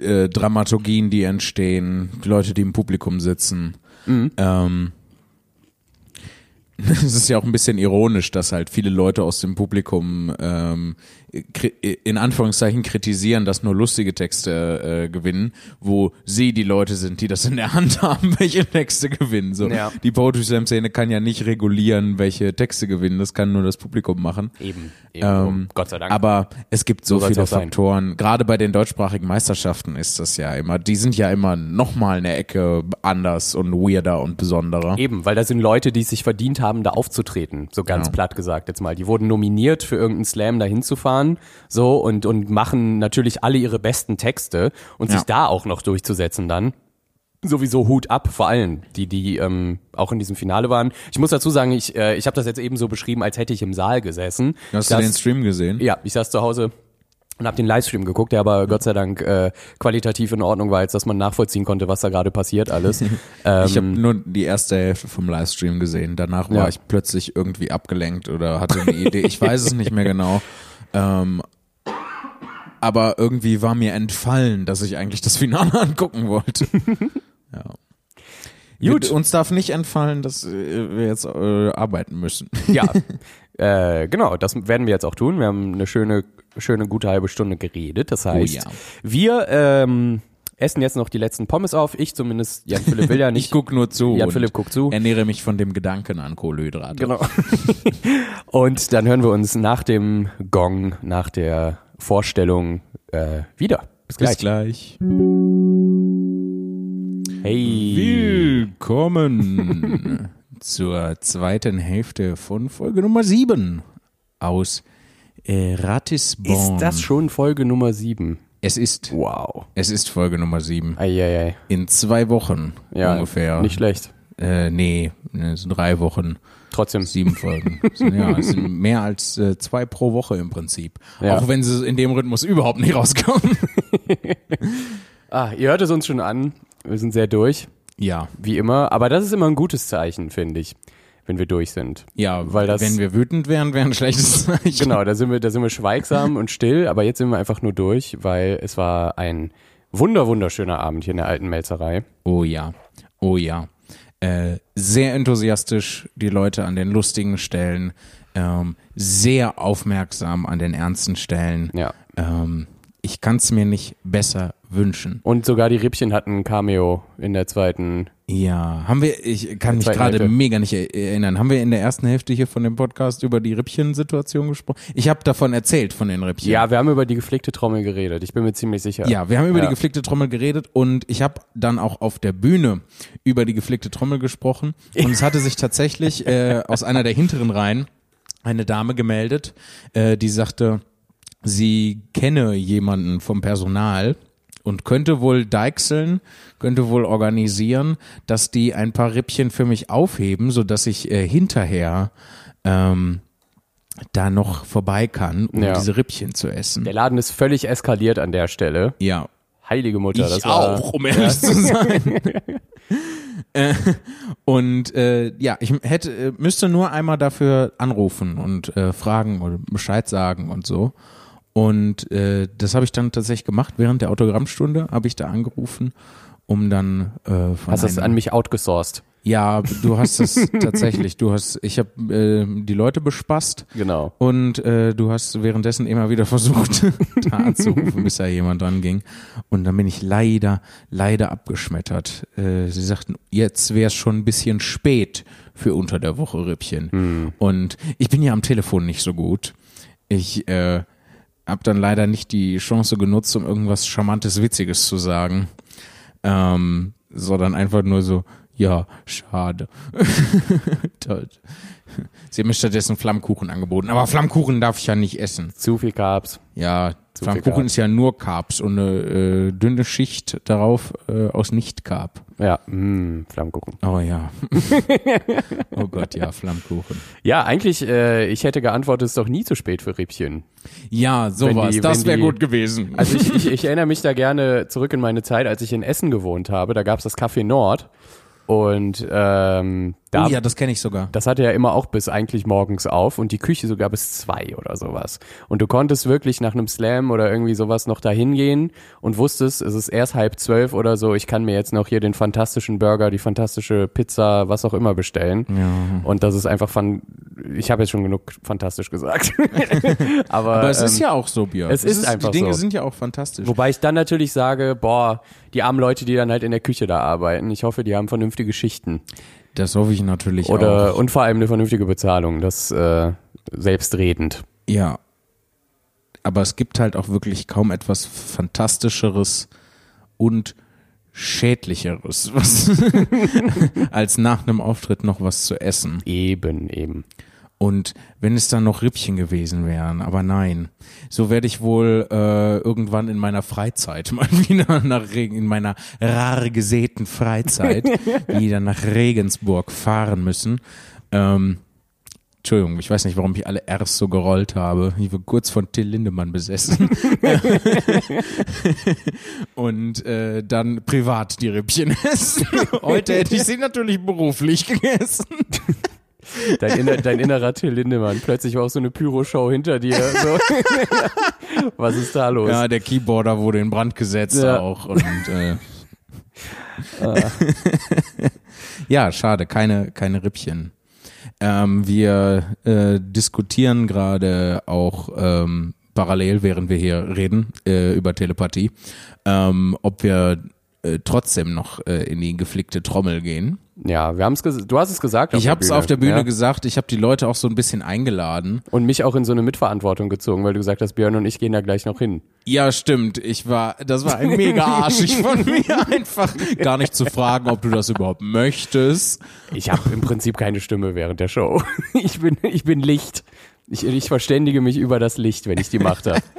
äh, Dramaturgien, die entstehen, die Leute, die im Publikum sitzen. Mhm. Ähm, (laughs) es ist ja auch ein bisschen ironisch, dass halt viele Leute aus dem Publikum ähm, in Anführungszeichen kritisieren, dass nur lustige Texte äh, gewinnen, wo sie die Leute sind, die das in der Hand (laughs) haben, welche Texte gewinnen. So, ja. die Poetry Slam Szene kann ja nicht regulieren, welche Texte gewinnen. Das kann nur das Publikum machen. Eben, eben ähm, Gott sei Dank. Aber es gibt so, so viele Faktoren. Gerade bei den deutschsprachigen Meisterschaften ist das ja immer. Die sind ja immer noch mal eine Ecke anders und weirder und besonderer. Eben, weil da sind Leute, die es sich verdient haben, da aufzutreten. So ganz ja. platt gesagt jetzt mal. Die wurden nominiert für irgendeinen Slam dahin zu fahren so und und machen natürlich alle ihre besten Texte und ja. sich da auch noch durchzusetzen dann sowieso Hut ab, vor allem die, die ähm, auch in diesem Finale waren. Ich muss dazu sagen, ich, äh, ich habe das jetzt eben so beschrieben, als hätte ich im Saal gesessen. Hast das, du den Stream gesehen? Ja, ich saß zu Hause und habe den Livestream geguckt, der aber Gott sei Dank äh, qualitativ in Ordnung war, als dass man nachvollziehen konnte, was da gerade passiert alles. (laughs) ähm, ich habe nur die erste Hälfte vom Livestream gesehen. Danach war ja. ich plötzlich irgendwie abgelenkt oder hatte eine Idee. Ich weiß es nicht mehr genau. (laughs) Ähm, aber irgendwie war mir entfallen, dass ich eigentlich das Finale (laughs) angucken wollte. (laughs) ja. Gut. Uns darf nicht entfallen, dass wir jetzt äh, arbeiten müssen. (laughs) ja, äh, genau, das werden wir jetzt auch tun. Wir haben eine schöne, schöne gute halbe Stunde geredet. Das heißt, oh ja. wir ähm, essen jetzt noch die letzten Pommes auf. Ich zumindest, Jan Philipp will ja (laughs) nicht. ich guck nur zu. Jan Philipp guckt zu. Ernähre mich von dem Gedanken an Kohlenhydrate. Genau. (laughs) und dann hören wir uns nach dem Gong, nach der Vorstellung äh, wieder. Bis gleich. Bis gleich. Hey. Willkommen (laughs) zur zweiten Hälfte von Folge Nummer 7 aus äh, Ratisbon. Ist das schon Folge Nummer 7? Es ist. Wow. Es ist Folge Nummer 7. Eieiei. In zwei Wochen ja, ungefähr. Nicht schlecht. Äh, nee, es sind drei Wochen. Trotzdem. Sieben Folgen. (laughs) ja, es sind mehr als äh, zwei pro Woche im Prinzip. Ja. Auch wenn sie in dem Rhythmus überhaupt nicht rauskommen. (laughs) ah, ihr hört es uns schon an. Wir sind sehr durch. Ja. Wie immer. Aber das ist immer ein gutes Zeichen, finde ich wenn wir durch sind. Ja, weil das. Wenn wir wütend wären, wäre ein schlechtes (laughs) Zeichen. Genau, da sind wir, da sind wir schweigsam und still, aber jetzt sind wir einfach nur durch, weil es war ein wunder wunderschöner Abend hier in der alten Melzerei. Oh ja, oh ja. Äh, sehr enthusiastisch die Leute an den lustigen Stellen, ähm, sehr aufmerksam an den ernsten Stellen. Ja. Ähm, ich kann es mir nicht besser wünschen. Und sogar die Rippchen hatten ein Cameo in der zweiten Ja, haben wir, ich kann mich gerade mega nicht erinnern. Haben wir in der ersten Hälfte hier von dem Podcast über die Rippchen-Situation gesprochen? Ich habe davon erzählt, von den Rippchen. Ja, wir haben über die geflickte Trommel geredet. Ich bin mir ziemlich sicher. Ja, wir haben über ja. die geflickte Trommel geredet und ich habe dann auch auf der Bühne über die geflickte Trommel gesprochen. Und es hatte sich tatsächlich äh, (laughs) aus einer der hinteren Reihen eine Dame gemeldet, äh, die sagte, sie kenne jemanden vom Personal, und könnte wohl deichseln, könnte wohl organisieren, dass die ein paar Rippchen für mich aufheben, so dass ich äh, hinterher ähm, da noch vorbei kann, um ja. diese Rippchen zu essen. Der Laden ist völlig eskaliert an der Stelle. Ja. Heilige Mutter, ich das war, auch, um ehrlich ja. zu (laughs) sein. äh, und äh, ja, ich hätte äh, müsste nur einmal dafür anrufen und äh, fragen oder Bescheid sagen und so. Und äh, das habe ich dann tatsächlich gemacht. Während der Autogrammstunde habe ich da angerufen, um dann äh, von Hast du es an mich outgesourced? Ja, du hast es (laughs) tatsächlich. Du hast, ich habe äh, die Leute bespaßt. Genau. Und äh, du hast währenddessen immer wieder (laughs) versucht, da anzurufen, bis da jemand dran ging. Und dann bin ich leider, leider abgeschmettert. Äh, sie sagten, jetzt wäre es schon ein bisschen spät für unter der Woche Rippchen. Mhm. Und ich bin ja am Telefon nicht so gut. Ich äh, habe dann leider nicht die Chance genutzt, um irgendwas Charmantes, Witziges zu sagen, ähm, sondern einfach nur so, ja, schade. (laughs) Sie haben mir stattdessen Flammkuchen angeboten, aber Flammkuchen darf ich ja nicht essen. Zu viel Carbs. Ja, Flammkuchen ist ja nur Carbs und eine äh, dünne Schicht darauf äh, aus Nicht-Carb. Ja, mm, Flammkuchen. Oh ja. (laughs) oh Gott, ja, Flammkuchen. Ja, eigentlich, äh, ich hätte geantwortet, es ist doch nie zu spät für Rippchen. Ja, sowas, die, das wäre gut gewesen. Also ich, ich, ich (laughs) erinnere mich da gerne zurück in meine Zeit, als ich in Essen gewohnt habe. Da gab es das Café Nord. Und ähm, da, oh ja, das kenne ich sogar. Das hatte ja immer auch bis eigentlich morgens auf und die Küche sogar bis zwei oder sowas. Und du konntest wirklich nach einem Slam oder irgendwie sowas noch dahin gehen und wusstest, es ist erst halb zwölf oder so, ich kann mir jetzt noch hier den fantastischen Burger, die fantastische Pizza, was auch immer bestellen. Ja. Und das ist einfach von, ich habe jetzt schon genug fantastisch gesagt. (laughs) Aber, Aber es ähm, ist ja auch so, Björn. Es, es ist, einfach Die Dinge so. sind ja auch fantastisch. Wobei ich dann natürlich sage, boah, die armen Leute, die dann halt in der Küche da arbeiten, ich hoffe, die haben vernünftige Schichten. Das hoffe ich natürlich Oder, auch. Und vor allem eine vernünftige Bezahlung, das äh, selbstredend. Ja. Aber es gibt halt auch wirklich kaum etwas Fantastischeres und Schädlicheres, (laughs) als nach einem Auftritt noch was zu essen. Eben, eben. Und wenn es dann noch Rippchen gewesen wären, aber nein. So werde ich wohl äh, irgendwann in meiner Freizeit (laughs) mal wieder nach Regen, in meiner rar gesäten Freizeit (laughs) wieder nach Regensburg fahren müssen. Ähm, Entschuldigung, ich weiß nicht, warum ich alle R's so gerollt habe. Ich war kurz von Till Lindemann besessen. (laughs) und äh, dann privat die Rippchen essen. Heute hätte ich sie natürlich beruflich gegessen. Dein, inner, dein innerer Till Lindemann. Plötzlich war auch so eine Pyroshow hinter dir. So. (laughs) Was ist da los? Ja, der Keyboarder wurde in Brand gesetzt ja. auch. Und, äh, ah. ja, schade, keine, keine Rippchen. Ähm, wir äh, diskutieren gerade auch ähm, parallel, während wir hier reden, äh, über Telepathie, ähm, ob wir äh, trotzdem noch äh, in die geflickte Trommel gehen. Ja, wir haben es du hast es gesagt. Ich habe es auf der Bühne ja. gesagt, ich habe die Leute auch so ein bisschen eingeladen. Und mich auch in so eine Mitverantwortung gezogen, weil du gesagt hast, Björn und ich gehen da gleich noch hin. Ja, stimmt. Ich war, das war ein mega arschig von mir, (laughs) einfach gar nicht zu fragen, ob du das überhaupt möchtest. Ich habe im Prinzip keine Stimme während der Show. (laughs) Ich bin, ich bin Licht. Ich, ich verständige mich über das Licht, wenn ich die Macht habe. (laughs)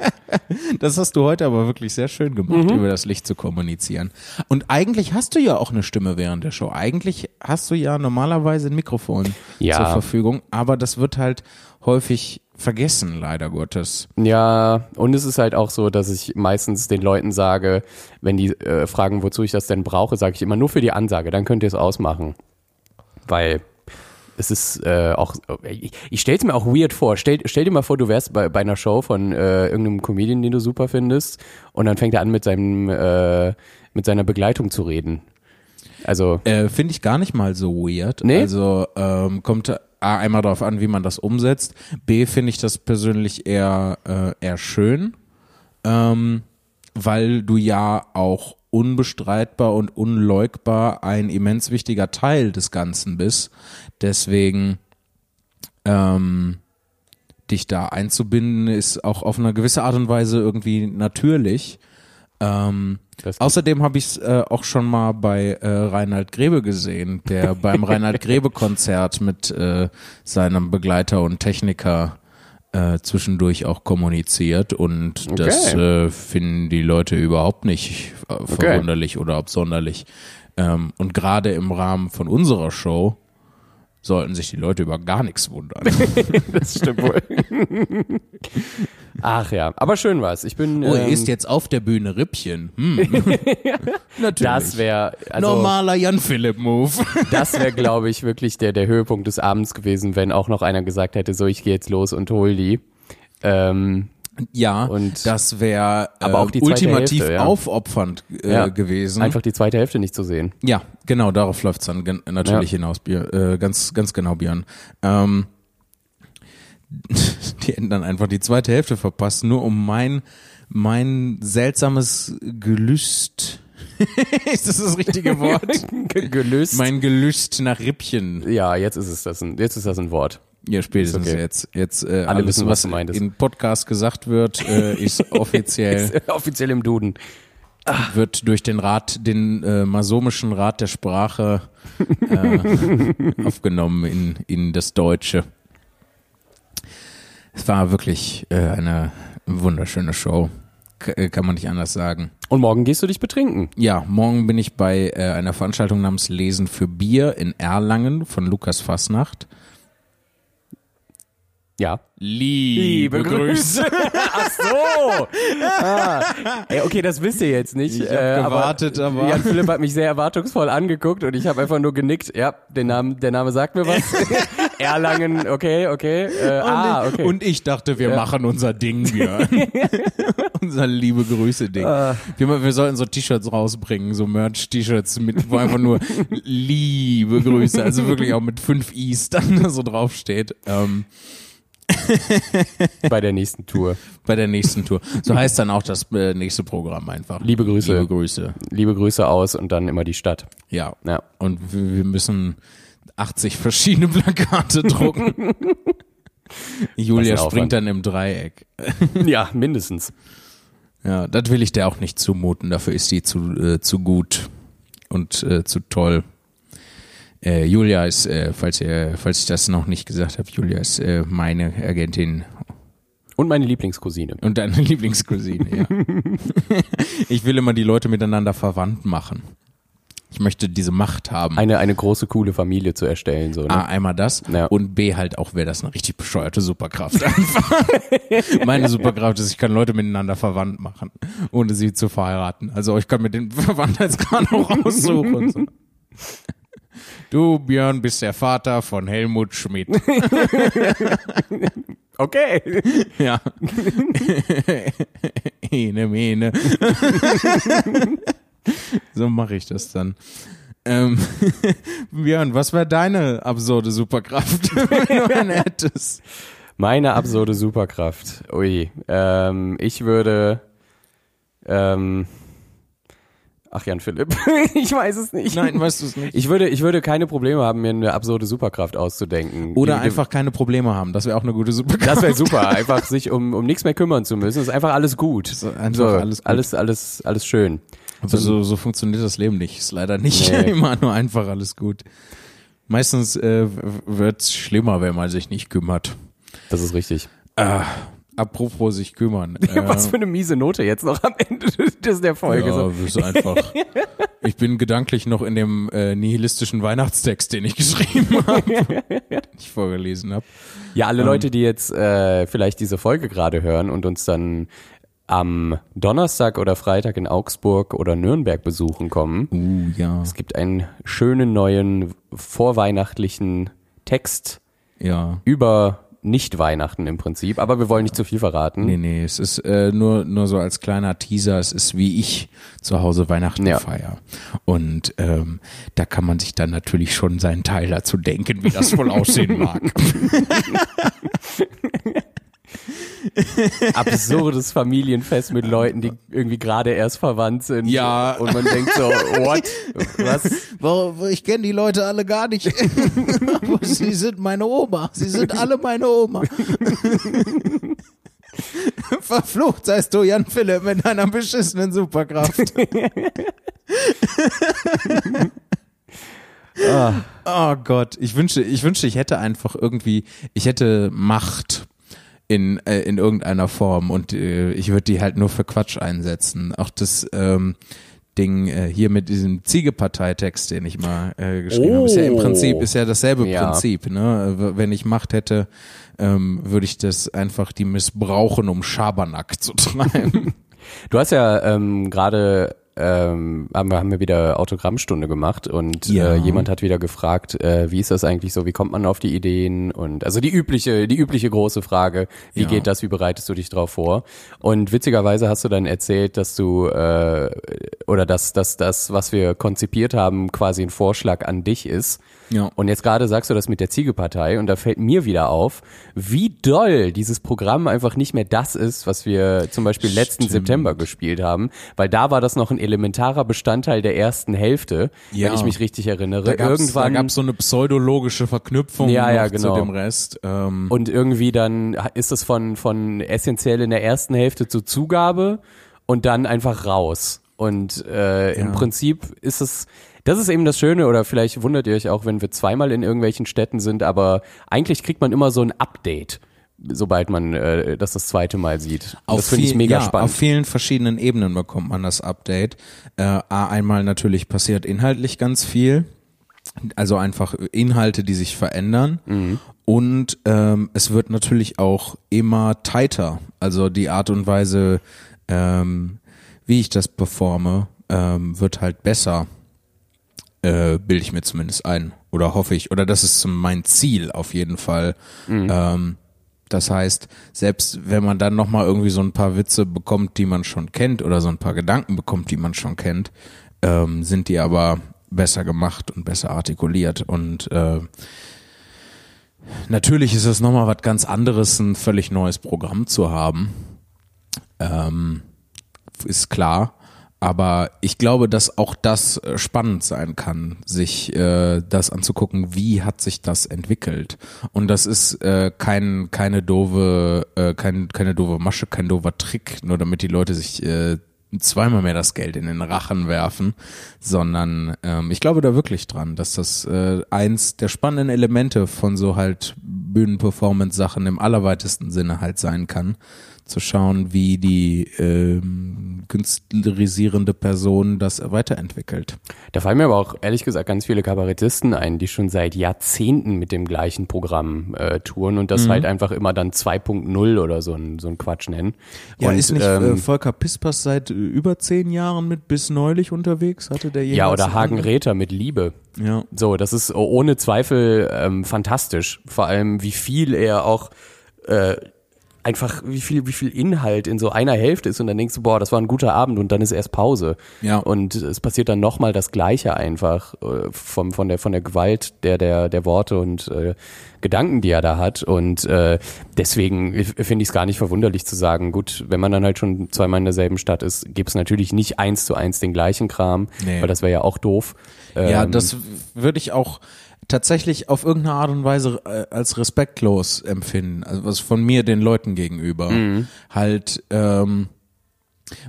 Das hast du heute aber wirklich sehr schön gemacht, mhm. über das Licht zu kommunizieren. Und eigentlich hast du ja auch eine Stimme während der Show. Eigentlich hast du ja normalerweise ein Mikrofon ja. zur Verfügung, aber das wird halt häufig vergessen, leider Gottes. Ja, und es ist halt auch so, dass ich meistens den Leuten sage, wenn die äh, fragen, wozu ich das denn brauche, sage ich immer nur für die Ansage, dann könnt ihr es ausmachen. Weil es ist äh, auch, ich, ich stelle es mir auch weird vor. Stell, stell dir mal vor, du wärst bei, bei einer Show von äh, irgendeinem Comedian, den du super findest, und dann fängt er an mit seinem, äh, mit seiner Begleitung zu reden. Also äh, finde ich gar nicht mal so weird. Nee? Also ähm, kommt A, einmal darauf an, wie man das umsetzt. B finde ich das persönlich eher äh, eher schön, ähm, weil du ja auch unbestreitbar und unleugbar ein immens wichtiger Teil des Ganzen bist. Deswegen ähm, dich da einzubinden, ist auch auf eine gewisse Art und Weise irgendwie natürlich. Ähm, außerdem habe ich es äh, auch schon mal bei äh, Reinhard Grebe gesehen, der beim Reinhard Grebe Konzert mit äh, seinem Begleiter und Techniker äh, zwischendurch auch kommuniziert und okay. das äh, finden die Leute überhaupt nicht äh, verwunderlich okay. oder absonderlich. Ähm, und gerade im Rahmen von unserer Show sollten sich die Leute über gar nichts wundern. (laughs) das stimmt wohl. (laughs) Ach ja, aber schön war's. Ich bin. Oh, er ähm, isst jetzt auf der Bühne Rippchen. Hm. (laughs) Natürlich. Das wäre also, normaler Jan Philipp Move. (laughs) das wäre, glaube ich, wirklich der der Höhepunkt des Abends gewesen, wenn auch noch einer gesagt hätte, so ich gehe jetzt los und hol die. Ähm, ja, und das wäre aber auch die ultimativ Hälfte, ja. aufopfernd äh, ja, gewesen. Einfach die zweite Hälfte nicht zu sehen. Ja, genau, darauf läuft's dann natürlich ja. hinaus, äh, ganz, ganz genau, Björn. Ähm, (laughs) die hätten dann einfach die zweite Hälfte verpasst, nur um mein, mein seltsames Gelüst (laughs) ist das das richtige Wort? (laughs) Gelüst. Mein Gelüst nach Rippchen. Ja, jetzt ist es das ein, jetzt ist das ein Wort. Ja, spätestens okay. jetzt. Jetzt äh, Alle alles, wissen, was, was im Podcast gesagt wird, äh, ist (laughs) offiziell ist offiziell im Duden. Ach. Wird durch den Rat, den äh, masomischen Rat der Sprache äh, aufgenommen in, in das Deutsche. Es war wirklich äh, eine wunderschöne Show. K äh, kann man nicht anders sagen. Und morgen gehst du dich betrinken? Ja, morgen bin ich bei äh, einer Veranstaltung namens Lesen für Bier in Erlangen von Lukas Fasnacht. Ja. Liebe, Liebe Grüße. (laughs) Ach so. Ah. Ey, okay, das wisst ihr jetzt nicht. Ich hab äh, gewartet, aber, aber Jan Philipp hat mich sehr erwartungsvoll angeguckt und ich habe einfach nur genickt. Ja, der Name, der Name sagt mir was. (laughs) Erlangen, okay, okay. Äh, ah, okay. Und ich dachte, wir ja. machen unser Ding hier. (laughs) unser liebe Grüße Ding. Uh. Wir, wir sollten so T-Shirts rausbringen, so Merch-T-Shirts mit, wo einfach nur liebe Grüße, also wirklich auch mit fünf I's dann so draufsteht. Ähm, Bei der nächsten Tour. Bei der nächsten Tour. So heißt dann auch das äh, nächste Programm einfach. Liebe Grüße. Liebe Grüße. Liebe Grüße aus und dann immer die Stadt. Ja. ja. Und wir müssen 80 verschiedene Plakate (laughs) drucken. Julia springt dann im Dreieck. (laughs) ja, mindestens. Ja, das will ich dir auch nicht zumuten. Dafür ist die zu, äh, zu gut und äh, zu toll. Äh, Julia ist, äh, falls ihr, falls ich das noch nicht gesagt habe, Julia ist äh, meine Agentin. Und meine Lieblingscousine. Und deine (laughs) Lieblingscousine, ja. ich will immer die Leute miteinander verwandt machen. Ich möchte diese Macht haben. Eine, eine große, coole Familie zu erstellen. So, ne? A, einmal das ja. und B halt auch, wäre das eine richtig bescheuerte Superkraft. (laughs) Meine Superkraft ist, ich kann Leute miteinander verwandt machen, ohne sie zu verheiraten. Also ich kann mir den Verwandtheitsgrad auch aussuchen. So. Du, Björn, bist der Vater von Helmut Schmidt. (laughs) okay. Ja. (laughs) Ene, mene. (laughs) so mache ich das dann. Ähm, (laughs) Björn, was wäre deine absurde Superkraft, (laughs) wenn du eine hättest? Meine absurde Superkraft. Ui. Ähm, ich würde ähm, Ach Jan Philipp, ich weiß es nicht. Nein, weißt du es nicht. Ich würde, ich würde keine Probleme haben, mir eine absurde Superkraft auszudenken. Oder die, einfach keine Probleme haben. Das wäre auch eine gute Superkraft. Das wäre super. Einfach sich um, um nichts mehr kümmern zu müssen. Das ist einfach alles gut. Ist einfach so, alles, gut. alles, alles, alles schön. Aber so, so funktioniert das Leben nicht. Ist leider nicht nee. (laughs) immer nur einfach alles gut. Meistens äh, wird's schlimmer, wenn man sich nicht kümmert. Das ist richtig. Ah, Apropos sich kümmern. (laughs) Was für eine miese Note jetzt noch am Ende (laughs) des der Folge. Ja, so. ist einfach. Ich bin gedanklich noch in dem äh, nihilistischen Weihnachtstext, den ich geschrieben habe, den ich vorgelesen habe. Ja, alle ähm, Leute, die jetzt äh, vielleicht diese Folge gerade hören und uns dann am Donnerstag oder Freitag in Augsburg oder Nürnberg besuchen kommen. Uh, ja. Es gibt einen schönen neuen vorweihnachtlichen Text ja. über nicht Weihnachten im Prinzip, aber wir wollen nicht zu viel verraten. Nee, nee, es ist äh, nur, nur so als kleiner Teaser, es ist wie ich zu Hause Weihnachten ja. feier. Und ähm, da kann man sich dann natürlich schon seinen Teil dazu denken, wie das wohl (laughs) aussehen mag. (laughs) absurdes Familienfest mit Leuten, die irgendwie gerade erst verwandt sind. Ja. Und man denkt so, what? Was? Ich kenne die Leute alle gar nicht. (laughs) sie sind meine Oma. Sie sind alle meine Oma. (laughs) Verflucht seist du, Jan Philipp, mit deiner beschissenen Superkraft. oh. (laughs) oh Gott, ich wünschte, ich wünschte, ich hätte einfach irgendwie, ich hätte Macht in, äh, in irgendeiner Form und äh, ich würde die halt nur für Quatsch einsetzen. Auch das ähm, Ding äh, hier mit diesem Ziegeparteitext, den ich mal äh, geschrieben oh. habe, ist ja im Prinzip ist ja dasselbe ja. Prinzip. Ne? Wenn ich Macht hätte, ähm, würde ich das einfach die missbrauchen, um Schabernack zu treiben. (laughs) Du hast ja ähm, gerade ähm, haben, wir, haben wir wieder Autogrammstunde gemacht und ja. äh, jemand hat wieder gefragt, äh, wie ist das eigentlich so, wie kommt man auf die Ideen und also die übliche, die übliche große Frage, wie ja. geht das, wie bereitest du dich drauf vor? Und witzigerweise hast du dann erzählt, dass du äh, oder dass, dass das, was wir konzipiert haben, quasi ein Vorschlag an dich ist. Ja. Und jetzt gerade sagst du das mit der Ziegepartei und da fällt mir wieder auf, wie doll dieses Programm einfach nicht mehr das ist, was wir zum Beispiel letzten Stimmt. September gespielt haben, weil da war das noch ein elementarer Bestandteil der ersten Hälfte, ja. wenn ich mich richtig erinnere. Da Irgendwann gab es so eine pseudologische Verknüpfung ja, ja, genau. zu dem Rest. Ähm. Und irgendwie dann ist es von, von essentiell in der ersten Hälfte zur Zugabe und dann einfach raus. Und äh, ja. im Prinzip ist es, das ist eben das Schöne, oder vielleicht wundert ihr euch auch, wenn wir zweimal in irgendwelchen Städten sind, aber eigentlich kriegt man immer so ein Update sobald man äh, das das zweite Mal sieht. Auf das finde ich mega ja, spannend. Auf vielen verschiedenen Ebenen bekommt man das Update. Äh, einmal natürlich passiert inhaltlich ganz viel, also einfach Inhalte, die sich verändern. Mhm. Und ähm, es wird natürlich auch immer tighter. Also die Art und Weise, ähm, wie ich das performe, ähm, wird halt besser. Äh, bilde ich mir zumindest ein. Oder hoffe ich. Oder das ist mein Ziel auf jeden Fall. Mhm. Ähm, das heißt, selbst wenn man dann nochmal irgendwie so ein paar Witze bekommt, die man schon kennt, oder so ein paar Gedanken bekommt, die man schon kennt, ähm, sind die aber besser gemacht und besser artikuliert. Und äh, natürlich ist es nochmal was ganz anderes, ein völlig neues Programm zu haben. Ähm, ist klar. Aber ich glaube, dass auch das äh, spannend sein kann, sich äh, das anzugucken, wie hat sich das entwickelt. Und das ist äh, kein, keine doofe, äh, kein, keine doofe Masche, kein doofer Trick, nur damit die Leute sich äh, zweimal mehr das Geld in den Rachen werfen, sondern ähm, ich glaube da wirklich dran, dass das äh, eins der spannenden Elemente von so halt Bühnenperformance-Sachen im allerweitesten Sinne halt sein kann zu schauen, wie die ähm, künstlerisierende Person das weiterentwickelt. Da fallen mir aber auch ehrlich gesagt ganz viele Kabarettisten ein, die schon seit Jahrzehnten mit dem gleichen Programm äh, touren und das mhm. halt einfach immer dann 2.0 oder so ein, so ein Quatsch nennen. Ja, und, ist nicht äh, ähm, Volker Pispers seit äh, über zehn Jahren mit bis neulich unterwegs? Hatte der Ja, oder Hagen Räther mit Liebe. Ja. So, das ist ohne Zweifel ähm, fantastisch. Vor allem, wie viel er auch äh, einfach wie viel wie viel Inhalt in so einer Hälfte ist und dann denkst du boah das war ein guter Abend und dann ist erst Pause. Ja. Und es passiert dann nochmal das Gleiche einfach äh, vom von der von der Gewalt der der der Worte und äh, Gedanken die er da hat. Und äh, deswegen finde ich es gar nicht verwunderlich zu sagen gut wenn man dann halt schon zweimal in derselben Stadt ist gibt es natürlich nicht eins zu eins den gleichen Kram nee. weil das wäre ja auch doof. Ja ähm, das würde ich auch tatsächlich auf irgendeine Art und Weise äh, als respektlos empfinden, also was von mir den Leuten gegenüber. Mhm. Halt, ähm,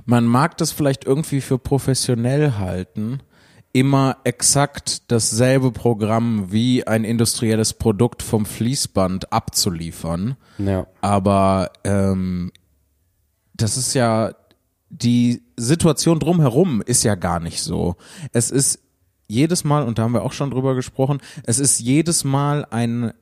man mag das vielleicht irgendwie für professionell halten, immer exakt dasselbe Programm wie ein industrielles Produkt vom Fließband abzuliefern. Ja. Aber ähm, das ist ja die Situation drumherum ist ja gar nicht so. Es ist jedes Mal, und da haben wir auch schon drüber gesprochen, es ist jedes Mal ein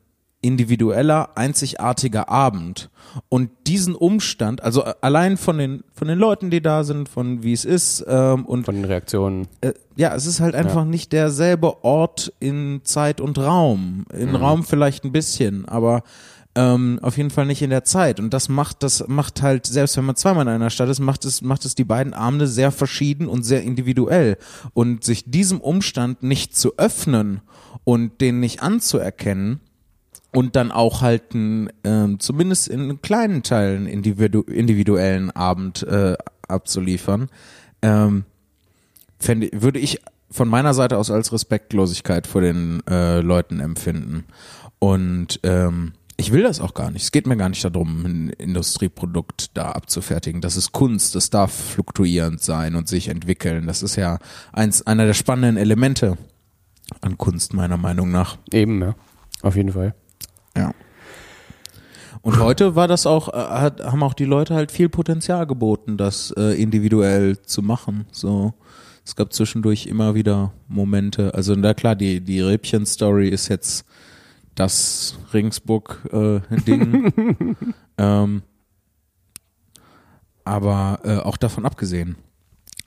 individueller, einzigartiger Abend. Und diesen Umstand, also allein von den, von den Leuten, die da sind, von wie es ist, ähm, und von den Reaktionen. Äh, ja, es ist halt einfach ja. nicht derselbe Ort in Zeit und Raum. In mhm. Raum vielleicht ein bisschen, aber ähm, auf jeden Fall nicht in der Zeit. Und das macht, das macht halt, selbst wenn man zweimal in einer Stadt ist, macht es, macht es die beiden Abende sehr verschieden und sehr individuell. Und sich diesem Umstand nicht zu öffnen und den nicht anzuerkennen, und dann auch halt ähm, zumindest in kleinen Teilen individu individuellen Abend äh, abzuliefern, ähm, fände, würde ich von meiner Seite aus als Respektlosigkeit vor den äh, Leuten empfinden. Und ähm, ich will das auch gar nicht. Es geht mir gar nicht darum, ein Industrieprodukt da abzufertigen. Das ist Kunst, das darf fluktuierend sein und sich entwickeln. Das ist ja eins, einer der spannenden Elemente an Kunst, meiner Meinung nach. Eben, ja. Auf jeden Fall. Ja. Und heute war das auch, äh, hat, haben auch die Leute halt viel Potenzial geboten, das äh, individuell zu machen. So, es gab zwischendurch immer wieder Momente. Also na klar, die die Rippchen-Story ist jetzt das Ringsburg-Ding. Äh, (laughs) ähm, aber äh, auch davon abgesehen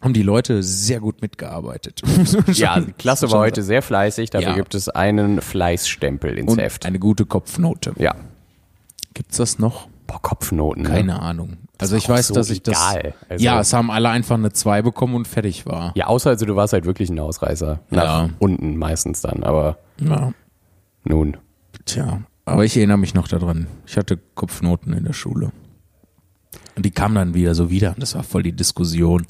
haben die Leute sehr gut mitgearbeitet. (laughs) ja, die Klasse war heute sehr fleißig. Dafür ja. gibt es einen Fleißstempel ins Und Heft. Eine gute Kopfnote. Ja. Gibt's das noch? Boah, Kopfnoten. Ne? Keine Ahnung. Also ich weiß, so dass ich das. Egal. Also ja, es haben alle einfach eine 2 bekommen und fertig war. Ja, außer also du warst halt wirklich ein Ausreißer. Nach ja. unten meistens dann, aber. Ja. Nun. Tja, aber ich erinnere mich noch daran. Ich hatte Kopfnoten in der Schule. Und die kamen dann wieder so wieder. Und das war voll die Diskussion.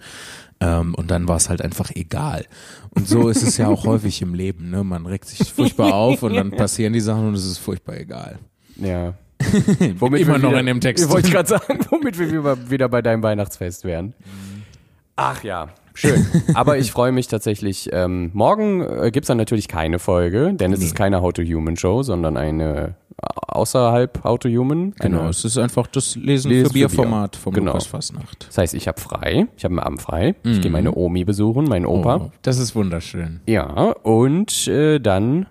Ähm, und dann war es halt einfach egal. Und so ist es ja auch häufig im Leben. Ne? Man regt sich furchtbar auf und dann (laughs) passieren die Sachen und es ist furchtbar egal. Ja. (laughs) womit Immer noch wieder, in dem Text. Wollte ich gerade sagen, womit wir wieder bei deinem Weihnachtsfest wären. Ach ja, schön. (laughs) Aber ich freue mich tatsächlich. Ähm, morgen äh, gibt's dann natürlich keine Folge, denn es nee. ist keine How to Human Show, sondern eine außerhalb How to Human. Genau, es ist einfach das Lesen, Lesen für Bierformat vom genau. Lukas Fastnacht. Das heißt, ich habe frei, ich habe einen Abend frei. Mhm. Ich gehe meine Omi besuchen, meinen Opa. Oh, das ist wunderschön. Ja, und äh, dann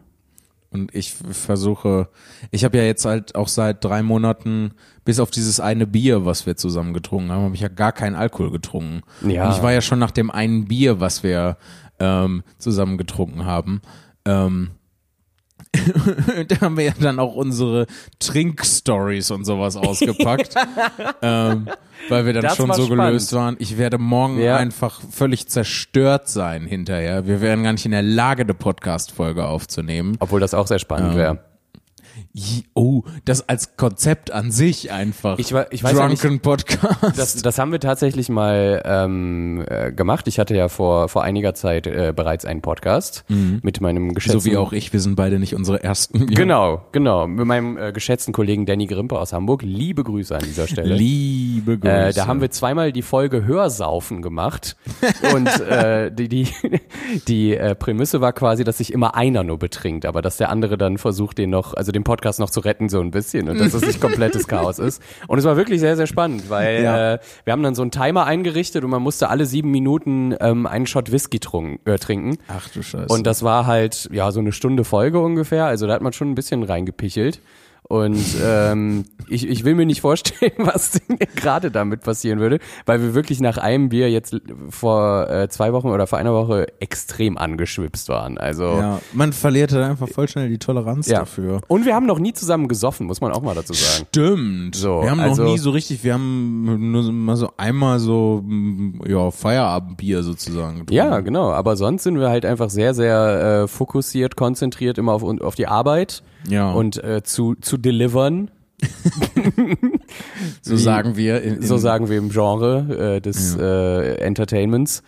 und ich versuche, ich habe ja jetzt halt auch seit drei Monaten, bis auf dieses eine Bier, was wir zusammen getrunken haben, habe ich ja gar keinen Alkohol getrunken. Ja. Und ich war ja schon nach dem einen Bier, was wir ähm, zusammen getrunken haben. Ähm, (laughs) da haben wir ja dann auch unsere Trinkstories und sowas (laughs) ausgepackt. ähm, weil wir dann das schon so spannend. gelöst waren. Ich werde morgen ja. einfach völlig zerstört sein hinterher. Wir wären gar nicht in der Lage, eine Podcast-Folge aufzunehmen. Obwohl das auch sehr spannend ähm, wäre. Oh, das als Konzept an sich einfach. Ich, war, ich weiß Drunken ja nicht, Podcast. Das, das haben wir tatsächlich mal ähm, äh, gemacht. Ich hatte ja vor, vor einiger Zeit äh, bereits einen Podcast mhm. mit meinem geschätzten... So wie auch ich, wir sind beide nicht unsere ersten. Ja. Genau, genau. Mit meinem äh, geschätzten Kollegen Danny Grimpe aus Hamburg. Liebe Grüße an dieser Stelle. Liebe Grüße. Äh, da haben wir zweimal die Folge Hörsaufen gemacht. Und (laughs) äh, die, die, die äh, Prämisse war quasi, dass sich immer einer nur betrinkt, aber dass der andere dann versucht, den noch, also den Podcast Podcast noch zu retten, so ein bisschen. Und dass es nicht komplettes Chaos ist. Und es war wirklich sehr, sehr spannend, weil ja. äh, wir haben dann so einen Timer eingerichtet und man musste alle sieben Minuten ähm, einen Shot Whisky trunk, äh, trinken. Ach du Scheiße. Und das war halt, ja, so eine Stunde Folge ungefähr. Also da hat man schon ein bisschen reingepichelt. Und ähm, ich, ich will mir nicht vorstellen, (laughs) was gerade damit passieren würde, weil wir wirklich nach einem Bier jetzt vor äh, zwei Wochen oder vor einer Woche extrem angeschwipst waren. Also ja, man verliert halt einfach voll schnell die Toleranz ja. dafür. Und wir haben noch nie zusammen gesoffen, muss man auch mal dazu sagen. Stimmt. So, wir haben also, noch nie so richtig, wir haben nur mal so einmal so ja Feierabendbier sozusagen. Getrunken. Ja, genau. Aber sonst sind wir halt einfach sehr, sehr äh, fokussiert, konzentriert immer auf, auf die Arbeit ja. und äh, zu, zu delivern. (laughs) so Wie, sagen wir. In, in so sagen wir im Genre äh, des ja. äh, Entertainments.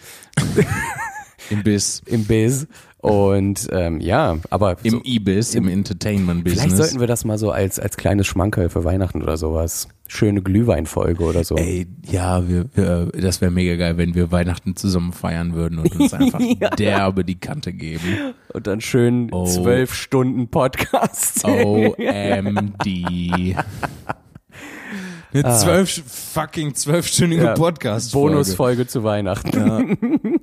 Im Biz. (laughs) Im Biz. Und ähm, ja, aber im so, E-Biz, im, im Entertainment-Business. Vielleicht sollten wir das mal so als als kleines Schmankerl für Weihnachten oder sowas. Schöne Glühweinfolge oder so. Ey, ja, wir, wir das wäre mega geil, wenn wir Weihnachten zusammen feiern würden und uns einfach (laughs) ja. derbe die Kante geben. Und dann schön oh. zwölf Stunden Podcast. OMD. (laughs) Eine ah. zwölf, fucking zwölfstündige ja, Podcast. Bonusfolge zu Weihnachten.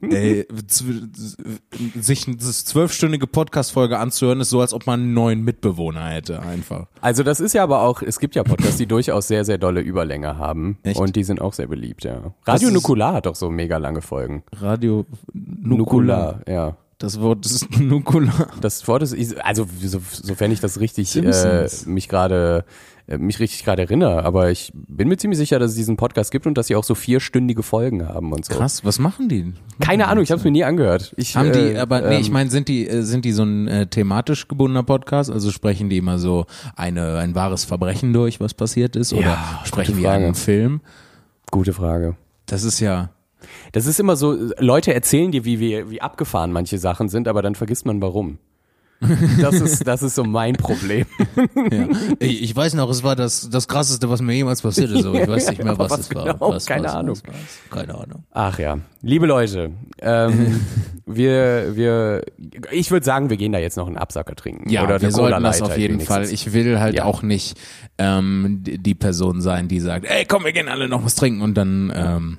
Ja. (laughs) Ey, sich eine zwölfstündige Podcast-Folge anzuhören, ist so, als ob man einen neuen Mitbewohner hätte, einfach. Also das ist ja aber auch, es gibt ja Podcasts, die durchaus sehr, sehr dolle Überlänge haben. Echt? Und die sind auch sehr beliebt, ja. Radio Nukular hat doch so mega lange Folgen. Radio Nukular, Nukular ja. Das Wort ist (laughs) Nukular. Das Wort ist, also so, sofern ich das richtig äh, mich gerade mich richtig gerade erinnere, aber ich bin mir ziemlich sicher, dass es diesen Podcast gibt und dass sie auch so vierstündige Folgen haben und so. Krass, was machen die? Keine Ahnung, ich habe es mir nie angehört. Ich, Haben die, äh, aber nee, ich ähm, meine, sind die, äh, sind die so ein äh, thematisch gebundener Podcast? Also sprechen die immer so eine, ein wahres Verbrechen durch, was passiert ist? Oder Ja, sprechen die einen Film? Gute Frage. Das ist ja, Das ist immer so, Leute erzählen dir, wie, wie, wie abgefahren manche Sachen sind, aber dann vergisst man warum. Das ist, das ist so mein Problem. ja. Ich, ich weiß noch, es war das, das krasseste, was mir jemals passiert ist, aber ich weiß nicht mehr, was, was es war. (laughs) genau? Was, Keine was, Ahnung. Keine Ahnung. Ach ja, liebe Leute, ähm, (laughs) wir, wir, ich würde sagen, wir gehen da jetzt noch einen Absacker trinken. Ja, Oder wir sollten das auf jeden wenigstens. Fall. Ich will halt Ja. auch nicht ähm, die die Person sein, die sagt, ey, komm, wir gehen alle noch was trinken und dann ähm,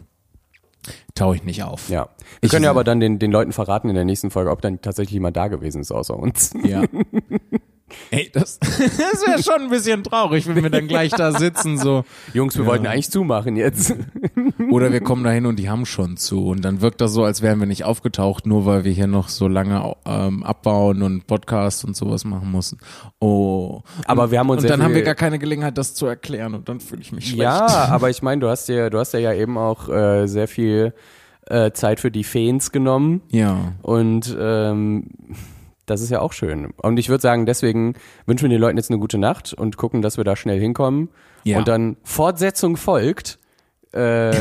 tau ich nicht auf. Ja. Wir Ich- können ja aber dann den, den Leuten verraten in der nächsten Folge, ob dann tatsächlich jemand da gewesen ist außer uns. Ja. (laughs) Ey, das, (laughs) das wäre schon ein bisschen traurig, wenn wir dann gleich da sitzen, so. Jungs, wir wollten eigentlich zumachen jetzt. (laughs) Oder wir kommen da hin und die haben schon zu. Und dann wirkt das so, als wären wir nicht aufgetaucht, nur weil wir hier noch so lange ähm, abbauen und Podcast und sowas machen mussten. Oh. Aber wir haben uns Und dann haben wir gar keine Gelegenheit, das zu erklären und dann fühle ich mich schlecht. Ja, aber ich meine, du hast dir, du hast dir ja eben auch äh, sehr viel äh, Zeit für die Fans genommen. Ja. Und ähm, das ist ja auch schön. Und ich würde sagen, deswegen wünschen wir den Leuten jetzt eine gute Nacht und gucken, dass wir da schnell hinkommen. Ja. Und dann Fortsetzung folgt äh,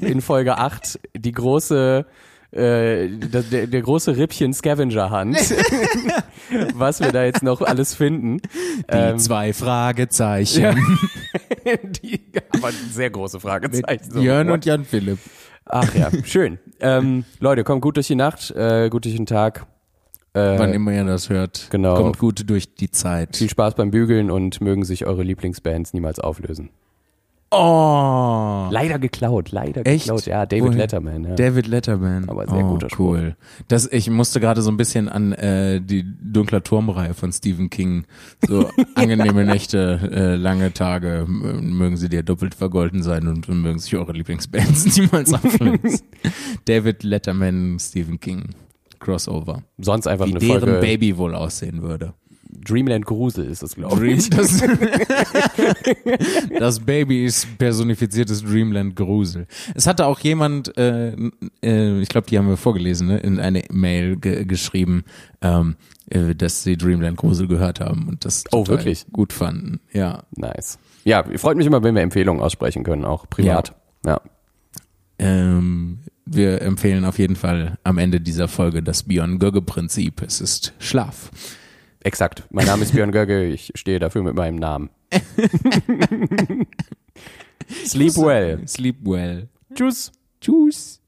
in Folge 8 die große äh, der, der, große Rippchen Scavenger Hunt, (laughs) was wir da jetzt noch alles finden. Die Ähm, zwei Fragezeichen. ja. (laughs) die, aber sehr große Fragezeichen. So, Jörn what? und Jan Philipp. Ach ja, schön. ähm, Leute, kommt gut durch die Nacht, äh, gut durch den Tag. Äh, Wann immer ihr das hört. genau. Kommt gut durch die Zeit. Viel Spaß beim Bügeln und mögen sich eure Lieblingsbands niemals auflösen. Oh. Leider geklaut, leider Echt? geklaut. Ja, David Woher? Letterman. Ja. David Letterman. Aber sehr oh, guter Spruch. cool. Das, ich musste gerade so ein bisschen an äh, die dunkler Turmreihe von Stephen King. So (laughs) angenehme Nächte, äh, lange Tage, mögen sie dir doppelt vergolten sein und mögen sich eure Lieblingsbands (laughs) niemals auflösen. (laughs) David Letterman, Stephen King. Crossover. Sonst einfach Wie eine deren Folge Baby wohl aussehen würde. Dreamland Grusel ist es, glaube ich. (laughs) das, das Baby ist personifiziertes Dreamland Grusel. Es hatte auch jemand, äh, äh, ich glaube, die haben wir vorgelesen, ne, in eine Mail ge geschrieben, ähm, äh, dass sie Dreamland Grusel gehört haben und das Oh, wirklich? gut fanden. Ja. Nice. Ja, freut mich immer, wenn wir Empfehlungen aussprechen können, auch privat. Ja. Ähm, wir empfehlen auf jeden Fall am Ende dieser Folge das Björn-Gögge-Prinzip. Es ist Schlaf. Exakt. Mein Name ist Björn Gögge, ich stehe dafür mit meinem Namen. (laughs) Sleep well. Sleep well. Tschüss. Tschüss.